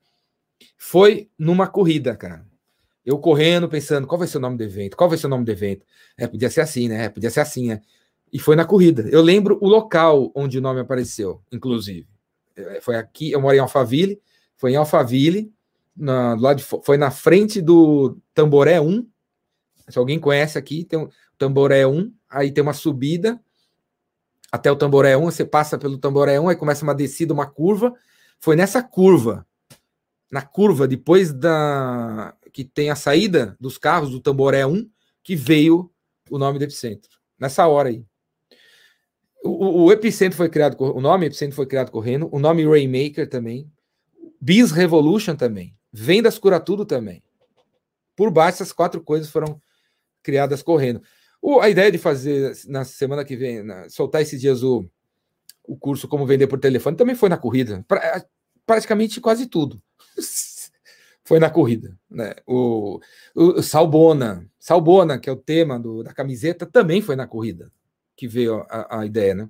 Foi numa corrida, cara. Eu correndo, pensando, qual vai ser o nome do evento? Qual vai ser o nome do evento? É, podia ser assim, né? Podia ser assim, né? E foi na corrida. Eu lembro o local onde o nome apareceu, inclusive. É, foi aqui, eu moro em Alphaville, foi em Alphaville, na, lado de, foi na frente do Tamboré 1. Se alguém conhece aqui, tem o Tamboré 1, aí tem uma subida até o Tamboré 1, você passa pelo Tamboré 1, aí começa uma descida, uma curva. Foi nessa curva, na curva, depois da que tem a saída dos carros do Tamboré 1, que veio o nome do epicentro. Nessa hora aí. O, o, epicentro foi criado, o nome epicentro foi criado correndo, o nome Rainmaker também, Biz Revolution também. Vendas cura tudo também. Por baixo, essas quatro coisas foram criadas correndo. O, a ideia de fazer na semana que vem, na, soltar esses dias o, o curso Como Vender por Telefone também foi na corrida. Pra, praticamente quase tudo. foi na corrida. Né? O, o Salbona, Salbona, que é o tema do, da camiseta, também foi na corrida que veio a, a ideia, né?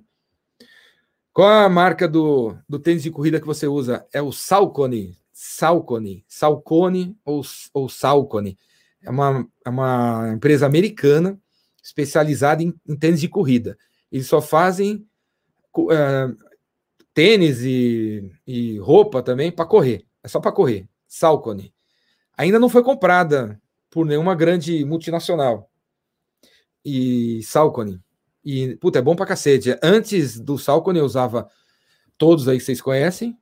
Qual a marca do, do tênis de corrida que você usa? É o Salcone. Salcone. Salcone ou, ou Salcone. É uma, é uma empresa americana especializada em, em tênis de corrida. Eles só fazem uh, tênis e, e roupa também para correr. É só para correr. Salcone. Ainda não foi comprada por nenhuma grande multinacional. E Salcone. E, puta, é bom pra cacete. Antes do Salcone eu usava todos aí que vocês conhecem.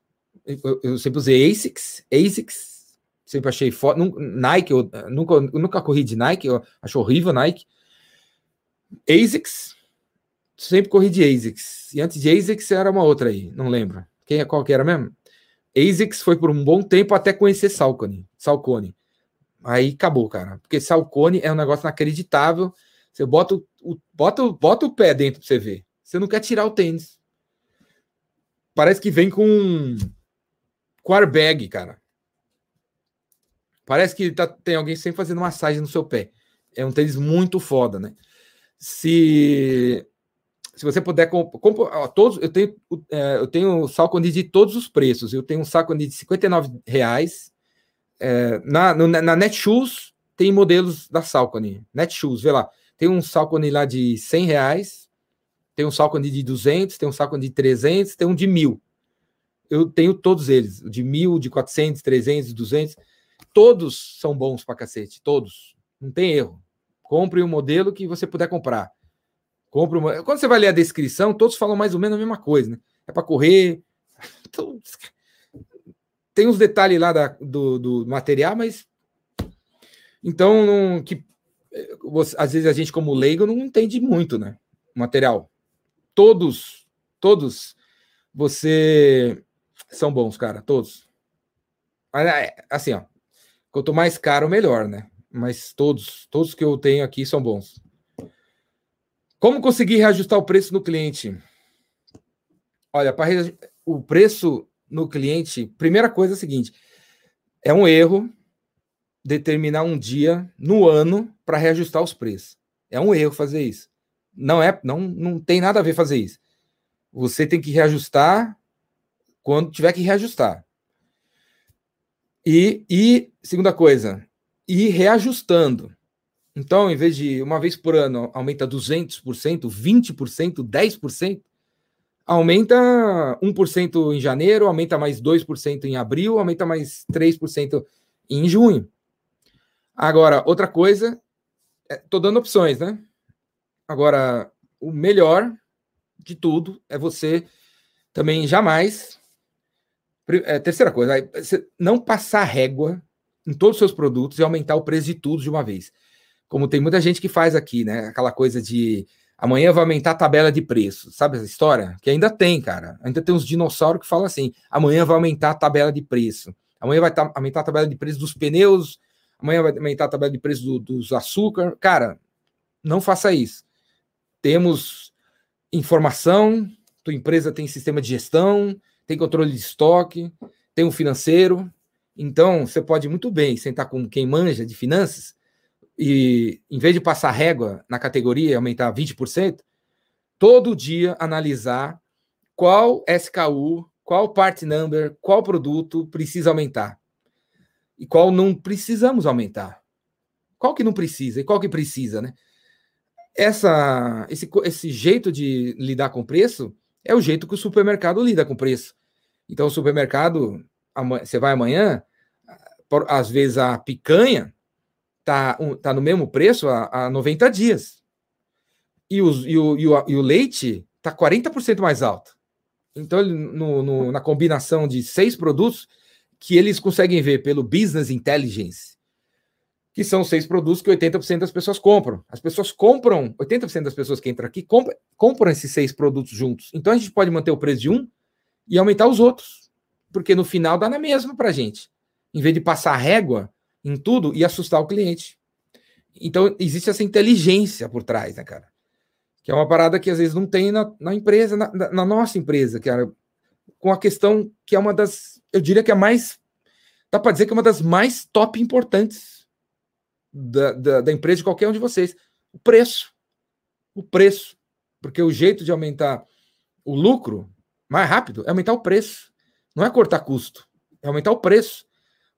Eu, eu sempre usei ASICS. ASICS. Sempre achei foda. Nike, eu nunca, eu nunca corri de Nike. Eu acho horrível Nike. ASICS. Sempre corri de ASICS. E antes de ASICS era uma outra aí. Não lembro. Quem, qual que era mesmo? ASICS foi por um bom tempo até conhecer Salcone. Salcone. Aí acabou, cara. Porque Salcone é um negócio inacreditável. Você bota o, bota, bota o pé dentro para você ver. Você não quer tirar o tênis. Parece que vem com com airbag, cara. Parece que tá, tem alguém sempre fazendo massagem no seu pé. É um tênis muito foda, né? Se se você puder comprar todos, eu tenho é, eu tenho Salcone de todos os preços. Eu tenho um Salcone de 59 reais. É, na, no, na Netshoes tem modelos da Salcone. Netshoes, vê lá. Tem um Salcone lá de 100 reais, tem um Salcone de 200, tem um Salcone de 300, tem um de mil. Eu tenho todos eles, de mil, de 400, 300, 200. Todos são bons pra cacete, todos. Não tem erro. Compre o modelo que você puder comprar. Compre uma... Quando você vai ler a descrição, todos falam mais ou menos a mesma coisa, né? É para correr. Então, tem uns detalhes lá da, do, do material, mas. Então, não, que às vezes a gente, como leigo, não entende muito, né? Material. Todos, todos, você são bons, cara, todos. É, assim, ó. Quanto mais caro, melhor, né? Mas todos, todos que eu tenho aqui são bons. Como conseguir reajustar o preço no cliente? Olha, para o preço no cliente, primeira coisa é a seguinte: é um erro determinar um dia no ano para reajustar os preços. É um erro fazer isso. Não é, não, não tem nada a ver fazer isso. Você tem que reajustar quando tiver que reajustar. E, e segunda coisa, ir reajustando. Então, em vez de uma vez por ano aumenta 200%, 20%, 10%, aumenta 1% em janeiro, aumenta mais 2% em abril, aumenta mais 3% em junho. Agora, outra coisa, estou é, dando opções, né? Agora, o melhor de tudo é você também jamais. É, terceira coisa, não passar régua em todos os seus produtos e aumentar o preço de tudo de uma vez como tem muita gente que faz aqui, né? Aquela coisa de amanhã vai aumentar a tabela de preço, sabe essa história? Que ainda tem, cara. Ainda tem uns dinossauros que falam assim: amanhã vai aumentar a tabela de preço, amanhã vai aumentar a tabela de preço dos pneus, amanhã vai aumentar a tabela de preço do, dos açúcar. Cara, não faça isso. Temos informação, tua empresa tem sistema de gestão, tem controle de estoque, tem um financeiro. Então, você pode muito bem sentar com quem manja de finanças e em vez de passar régua na categoria e aumentar 20%, todo dia analisar qual SKU, qual part number, qual produto precisa aumentar e qual não precisamos aumentar. Qual que não precisa e qual que precisa, né? Essa, esse, esse jeito de lidar com preço é o jeito que o supermercado lida com preço. Então, o supermercado, você vai amanhã, às vezes a picanha tá, um, tá no mesmo preço há, há 90 dias. E, os, e, o, e, o, e o leite está 40% mais alto. Então, no, no, na combinação de seis produtos, que eles conseguem ver pelo Business Intelligence, que são seis produtos que 80% das pessoas compram. As pessoas compram, 80% das pessoas que entram aqui compram, compram esses seis produtos juntos. Então a gente pode manter o preço de um e aumentar os outros. Porque no final dá na mesma para gente. Em vez de passar régua, em tudo e assustar o cliente. Então, existe essa inteligência por trás, né, cara? Que é uma parada que às vezes não tem na, na empresa, na, na, nossa empresa, cara. Com a questão que é uma das, eu diria que é a mais dá para dizer que é uma das mais top importantes da, da, da empresa de qualquer um de vocês. O preço. O preço. Porque o jeito de aumentar o lucro mais rápido é aumentar o preço. Não é cortar custo, é aumentar o preço.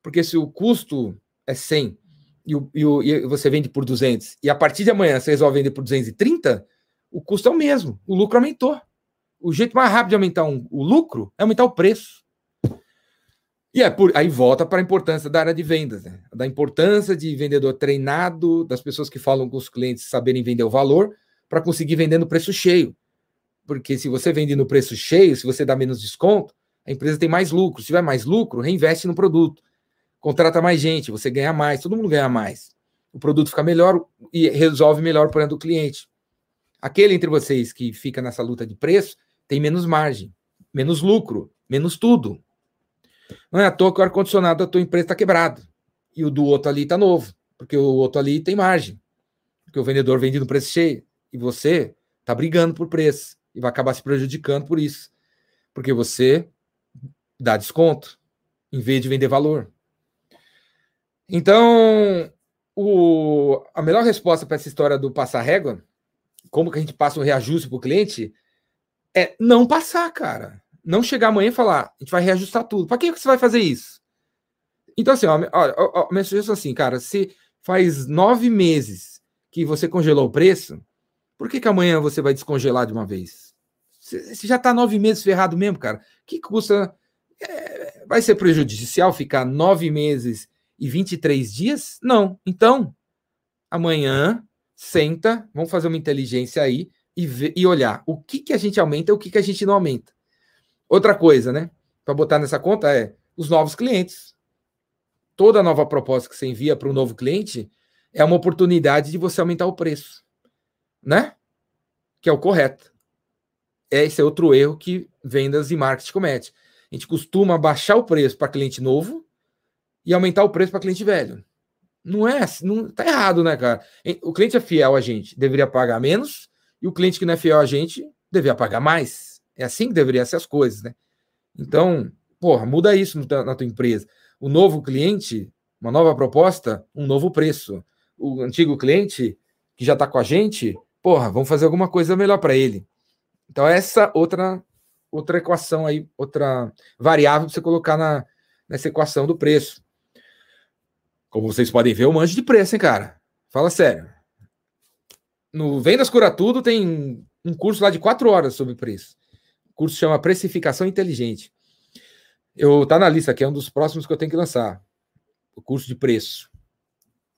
Porque se o custo é 100 e, o, e, o, e você vende por 200 e a partir de amanhã você resolve vender por 230, o custo é o mesmo, o lucro aumentou. O jeito mais rápido de aumentar um, o lucro é aumentar o preço. E é por, aí volta para a importância da área de vendas, né? da importância de vendedor treinado, das pessoas que falam com os clientes saberem vender o valor para conseguir vender no preço cheio. Porque se você vende no preço cheio, se você dá menos desconto, a empresa tem mais lucro. Se tiver mais lucro, reinveste no produto. Contrata mais gente, você ganha mais, todo mundo ganha mais. O produto fica melhor e resolve melhor o problema do cliente. Aquele entre vocês que fica nessa luta de preço tem menos margem, menos lucro, menos tudo. Não é à toa que o ar-condicionado da tua empresa está quebrado e o do outro ali está novo, porque o outro ali tem margem, porque o vendedor vende no preço cheio e você está brigando por preço e vai acabar se prejudicando por isso, porque você dá desconto em vez de vender valor. Então, o, a melhor resposta para essa história do passar régua, como que a gente passa um reajuste para o cliente, é não passar, cara. Não chegar amanhã e falar, a gente vai reajustar tudo. Para que você vai fazer isso? Então, assim, olha, a minha sugestão é assim, cara, se faz nove meses que você congelou o preço, por que, que amanhã você vai descongelar de uma vez? Você já está nove meses ferrado mesmo, cara. que custa? É, vai ser prejudicial ficar nove meses e 23 dias? Não. Então, amanhã, senta, vamos fazer uma inteligência aí e, ver, e olhar o que, que a gente aumenta e o que, que a gente não aumenta. Outra coisa, né? Para botar nessa conta é os novos clientes. Toda nova proposta que você envia para um novo cliente é uma oportunidade de você aumentar o preço, né? Que é o correto. Esse é outro erro que vendas e marketing comete. A gente costuma baixar o preço para cliente novo e aumentar o preço para cliente velho. Não é, não tá errado, né, cara? O cliente é fiel a gente, deveria pagar menos e o cliente que não é fiel a gente deveria pagar mais. É assim que deveriam ser as coisas, né? Então, porra, muda isso na tua empresa. O novo cliente, uma nova proposta, um novo preço. O antigo cliente que já está com a gente, porra, vamos fazer alguma coisa melhor para ele. Então, essa outra outra equação aí, outra variável para você colocar na, nessa equação do preço. Como vocês podem ver, eu manjo de preço, hein, cara? Fala sério no Vendas Cura Tudo tem um curso lá de quatro horas sobre preço. O curso chama Precificação Inteligente. Eu tá na lista aqui, é um dos próximos que eu tenho que lançar. O curso de preço.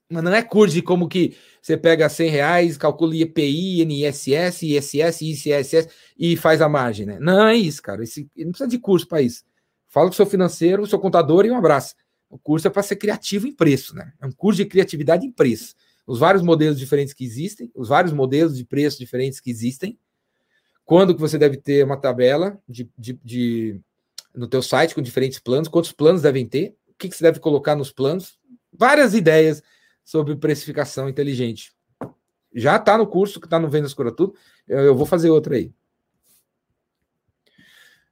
Mas não é curso de como que você pega 100 reais, calcula IPI, NISS, ISS, ICSS e faz a margem, né? Não é isso, cara. Esse, não precisa de curso para isso. Fala com o seu financeiro, o seu contador e um abraço. O curso é para ser criativo em preço, né? É um curso de criatividade em preço os vários modelos diferentes que existem, os vários modelos de preço diferentes que existem, quando que você deve ter uma tabela de, de, de no teu site com diferentes planos, quantos planos devem ter, o que, que você deve colocar nos planos, várias ideias sobre precificação inteligente. Já está no curso que está no Vendas Cura Tudo, eu, eu vou fazer outra aí.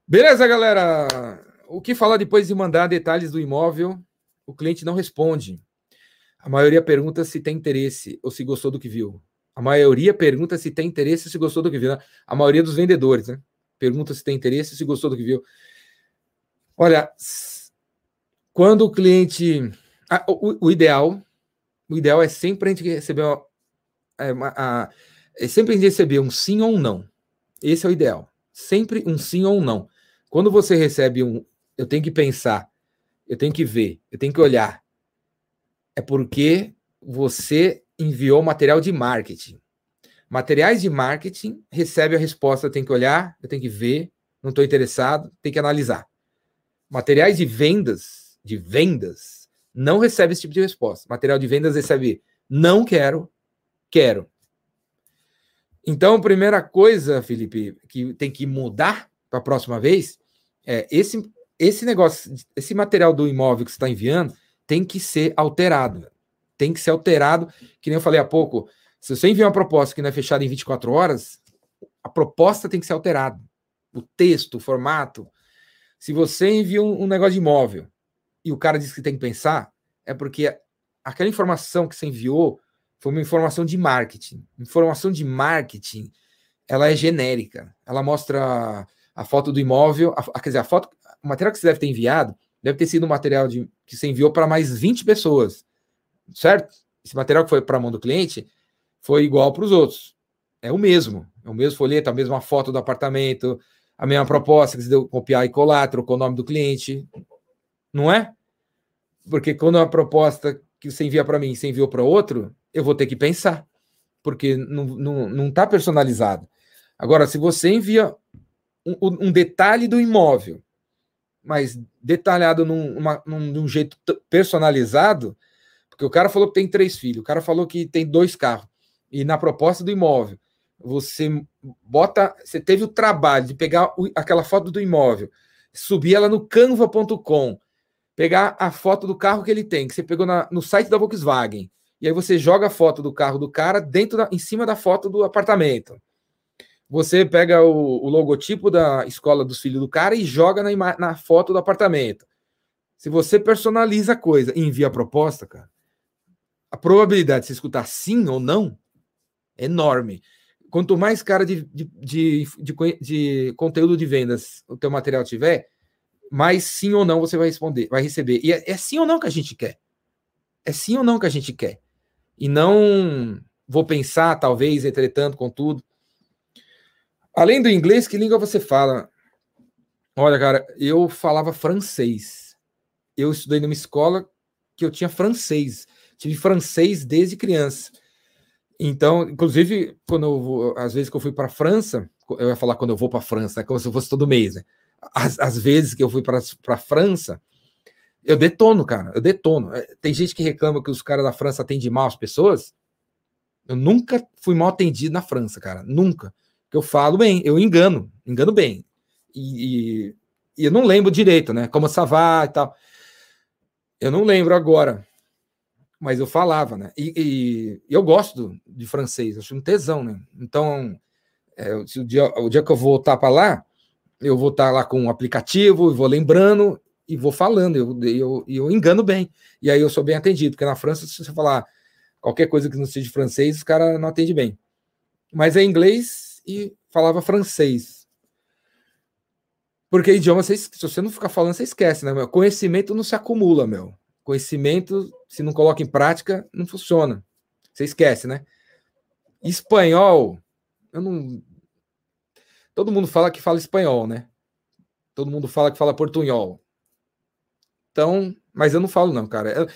Beleza, galera? O que falar depois de mandar detalhes do imóvel? O cliente não responde. A maioria pergunta se tem interesse ou se gostou do que viu. A maioria pergunta se tem interesse ou se gostou do que viu. Né? A maioria dos vendedores, né? Pergunta se tem interesse ou se gostou do que viu. Olha, quando o cliente. Ah, o, o, ideal, o ideal é sempre a gente receber uma, é, uma, a, é sempre a gente receber um sim ou um não. Esse é o ideal. Sempre um sim ou um não. Quando você recebe um, eu tenho que pensar, eu tenho que ver, eu tenho que olhar, é porque você enviou material de marketing. Materiais de marketing recebe a resposta, eu tenho que olhar, eu tenho que ver, não estou interessado, tem que analisar. Materiais de vendas, de vendas, não recebe esse tipo de resposta. Material de vendas recebe não quero, quero. Então, primeira coisa, Felipe, que tem que mudar para a próxima vez é esse esse negócio, esse material do imóvel que você está enviando, tem que ser alterado. Tem que ser alterado, que nem eu falei há pouco. Se você envia uma proposta que não é fechada em 24 horas, a proposta tem que ser alterada. O texto, o formato. Se você envia um, um negócio de imóvel e o cara diz que tem que pensar, é porque aquela informação que você enviou foi uma informação de marketing. Informação de marketing, ela é genérica. Ela mostra a foto do imóvel, a, quer dizer, a foto, o material que você deve ter enviado deve ter sido um material de, que você enviou para mais 20 pessoas, certo? Esse material que foi para a mão do cliente foi igual para os outros. É o mesmo. É o mesmo folheto, a mesma foto do apartamento, a mesma proposta que você deu copiar e colar, trocou o nome do cliente. Não é? Porque quando é uma proposta que você envia para mim e você enviou para outro, eu vou ter que pensar. Porque não está não, não tá personalizado. Agora, se você envia um, um detalhe do imóvel, mas detalhado num, uma, num, num jeito personalizado, porque o cara falou que tem três filhos, o cara falou que tem dois carros, e na proposta do imóvel, você bota, você teve o trabalho de pegar o, aquela foto do imóvel, subir ela no canva.com, pegar a foto do carro que ele tem, que você pegou na, no site da Volkswagen, e aí você joga a foto do carro do cara dentro da, em cima da foto do apartamento. Você pega o, o logotipo da escola dos filhos do cara e joga na, na foto do apartamento. Se você personaliza a coisa e envia a proposta, cara, a probabilidade de você escutar sim ou não é enorme. Quanto mais cara de, de, de, de, de conteúdo de vendas o teu material tiver, mais sim ou não você vai responder, vai receber. E é, é sim ou não que a gente quer. É sim ou não que a gente quer. E não vou pensar, talvez, entretanto, contudo. Além do inglês, que língua você fala? Olha, cara, eu falava francês. Eu estudei numa escola que eu tinha francês. Tive francês desde criança. Então, inclusive, quando eu às vezes que eu fui para a França, eu ia falar quando eu vou para a França, é como se fosse todo mês, né? Às, às vezes que eu fui para a França, eu detono, cara, eu detono. É, tem gente que reclama que os caras da França atendem mal as pessoas. Eu nunca fui mal atendido na França, cara, nunca que eu falo bem, eu engano, engano bem. E, e, e eu não lembro direito, né? Como Savá e tal. Eu não lembro agora, mas eu falava, né? E, e eu gosto de francês, acho um tesão, né? Então, é, o, dia, o dia que eu voltar para lá, eu vou estar tá lá com um aplicativo, vou lembrando e vou falando, eu, eu, eu engano bem. E aí eu sou bem atendido, porque na França, se você falar qualquer coisa que não seja francês, os caras não atendem bem. Mas é inglês, e falava francês. Porque idioma, se você não ficar falando, você esquece, né? Meu? Conhecimento não se acumula, meu. Conhecimento, se não coloca em prática, não funciona. Você esquece, né? Espanhol, eu não. Todo mundo fala que fala espanhol, né? Todo mundo fala que fala portunhol. Então, mas eu não falo, não, cara. Eu,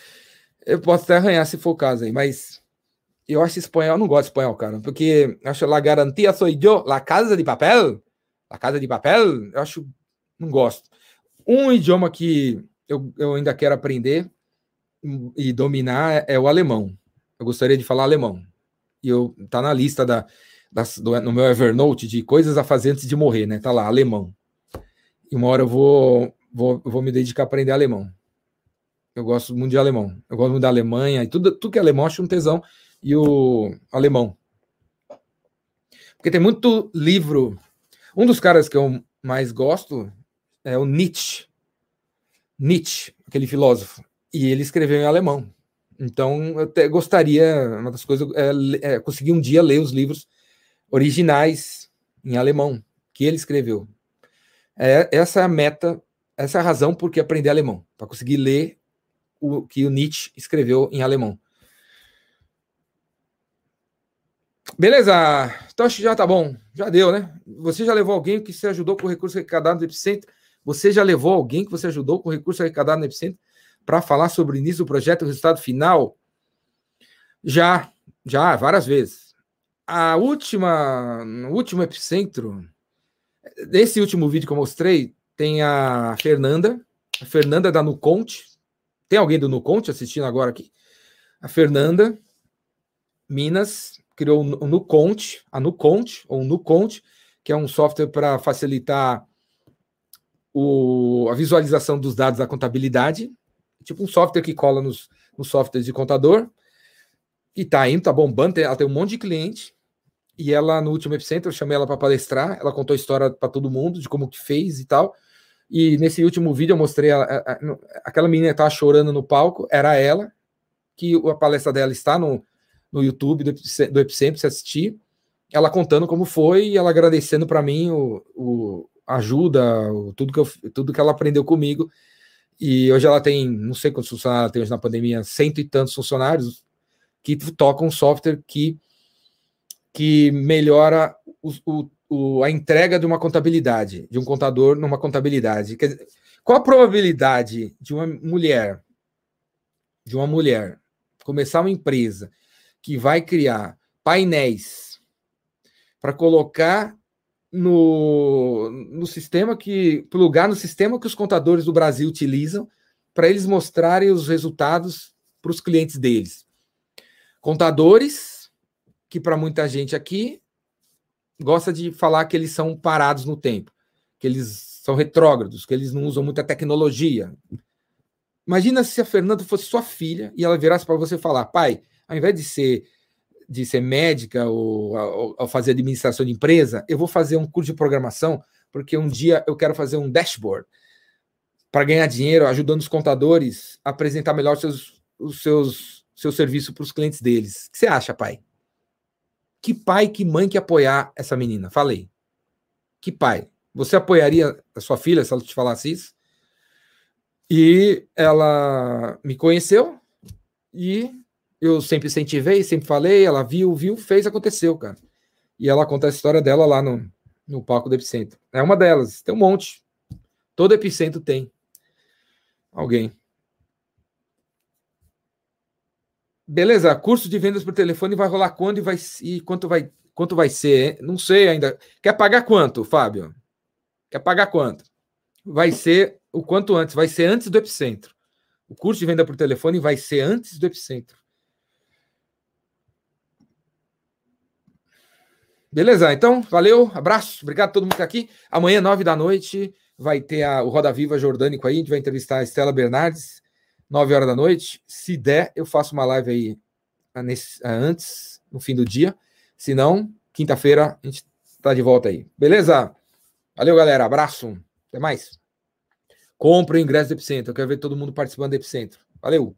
eu posso até arranhar se for o caso aí, mas eu acho espanhol, não gosto de espanhol, cara, porque acho la garantia sou eu, la casa de papel, la casa de papel, eu acho, não gosto. Um idioma que eu, eu ainda quero aprender e dominar é o alemão. Eu gostaria de falar alemão. E eu tá na lista da, das, do, no meu Evernote de coisas a fazer antes de morrer, né? Tá lá, alemão. E uma hora eu vou, vou, vou me dedicar a aprender alemão. Eu gosto muito de alemão. Eu gosto muito da Alemanha e tudo, tudo que é alemão, acho um tesão e o alemão. Porque tem muito livro. Um dos caras que eu mais gosto é o Nietzsche. Nietzsche, aquele filósofo. E ele escreveu em alemão. Então, eu até gostaria, uma das coisas, é, é conseguir um dia ler os livros originais em alemão que ele escreveu. É, essa é a meta, essa é a razão por que aprender alemão, para conseguir ler o que o Nietzsche escreveu em alemão. Beleza, então acho que já tá bom, já deu, né? Você já levou alguém que você ajudou com o recurso arrecadado no Epicentro? Você já levou alguém que você ajudou com o recurso arrecadado no Epicentro para falar sobre o início do projeto e o resultado final? Já, já, várias vezes. A última, no último Epicentro, nesse último vídeo que eu mostrei, tem a Fernanda, a Fernanda da Nuconte. Tem alguém do Nuconte assistindo agora aqui? A Fernanda, Minas, criou o Nuconte, a Nuconte, ou Nuconte, que é um software para facilitar o, a visualização dos dados da contabilidade, tipo um software que cola nos, nos softwares de contador, e tá indo, tá bombando, ela tem um monte de cliente, e ela, no último Epicentro, eu chamei ela para palestrar, ela contou a história para todo mundo, de como que fez e tal, E nesse último vídeo eu mostrei a, a, a, aquela menina estava chorando no palco, era ela, que a palestra dela está no, no YouTube do, Epicentro, se assistir, ela contando como foi e ela agradecendo para mim o, o ajuda, o, tudo, que eu, tudo que ela aprendeu comigo. E hoje ela tem, não sei quantos funcionários tem hoje na pandemia, cento e tantos funcionários que tocam um software que, que melhora o, o, a entrega de uma contabilidade, de um contador numa contabilidade. Dizer, qual a probabilidade de uma mulher, de uma mulher, começar uma empresa que vai criar painéis para colocar no, no sistema que plugar no sistema que os contadores do Brasil utilizam para eles mostrarem os resultados para os clientes deles. Contadores que para muita gente aqui gosta de falar que eles são parados no tempo, que eles são retrógrados, que eles não usam muita tecnologia. Imagina se a Fernanda fosse sua filha e ela virasse para você falar: "Pai, ao invés de ser de ser médica ou, ou, ou, fazer administração de empresa, eu vou fazer um curso de programação, porque um dia eu quero fazer um dashboard para ganhar dinheiro, ajudando os contadores a apresentar melhor seus, os seus, seu serviço para os clientes deles. O que você acha, pai? Que pai, que mãe que apoiar essa menina? Falei. Que pai? Você apoiaria a sua filha se ela te falasse isso? E ela me conheceu e eu sempre incentivei, sempre falei, ela viu, viu, fez, aconteceu, cara. E ela conta a história dela lá no, no palco do Epicentro. É uma delas, tem um monte. Todo Epicentro tem. Alguém. Beleza, curso de vendas por telefone vai rolar quando e vai e quanto vai quanto vai ser? Hein? Não sei ainda. Quer pagar quanto, Fábio? Quer pagar quanto? Vai ser o quanto antes, vai ser antes do Epicentro. O curso de venda por telefone vai ser antes do Epicentro. Beleza, então, valeu, abraço, obrigado a todo mundo que está aqui. Amanhã, nove da noite, vai ter a, o Roda Viva Jordânico aí, a gente vai entrevistar a Estela Bernardes, nove horas da noite. Se der, eu faço uma live aí ah, nesse, ah, antes, no fim do dia. Se não, quinta-feira a gente está de volta aí. Beleza? Valeu, galera, abraço, até mais. Compre o ingresso do Epicentro, eu quero ver todo mundo participando do Epicentro. Valeu!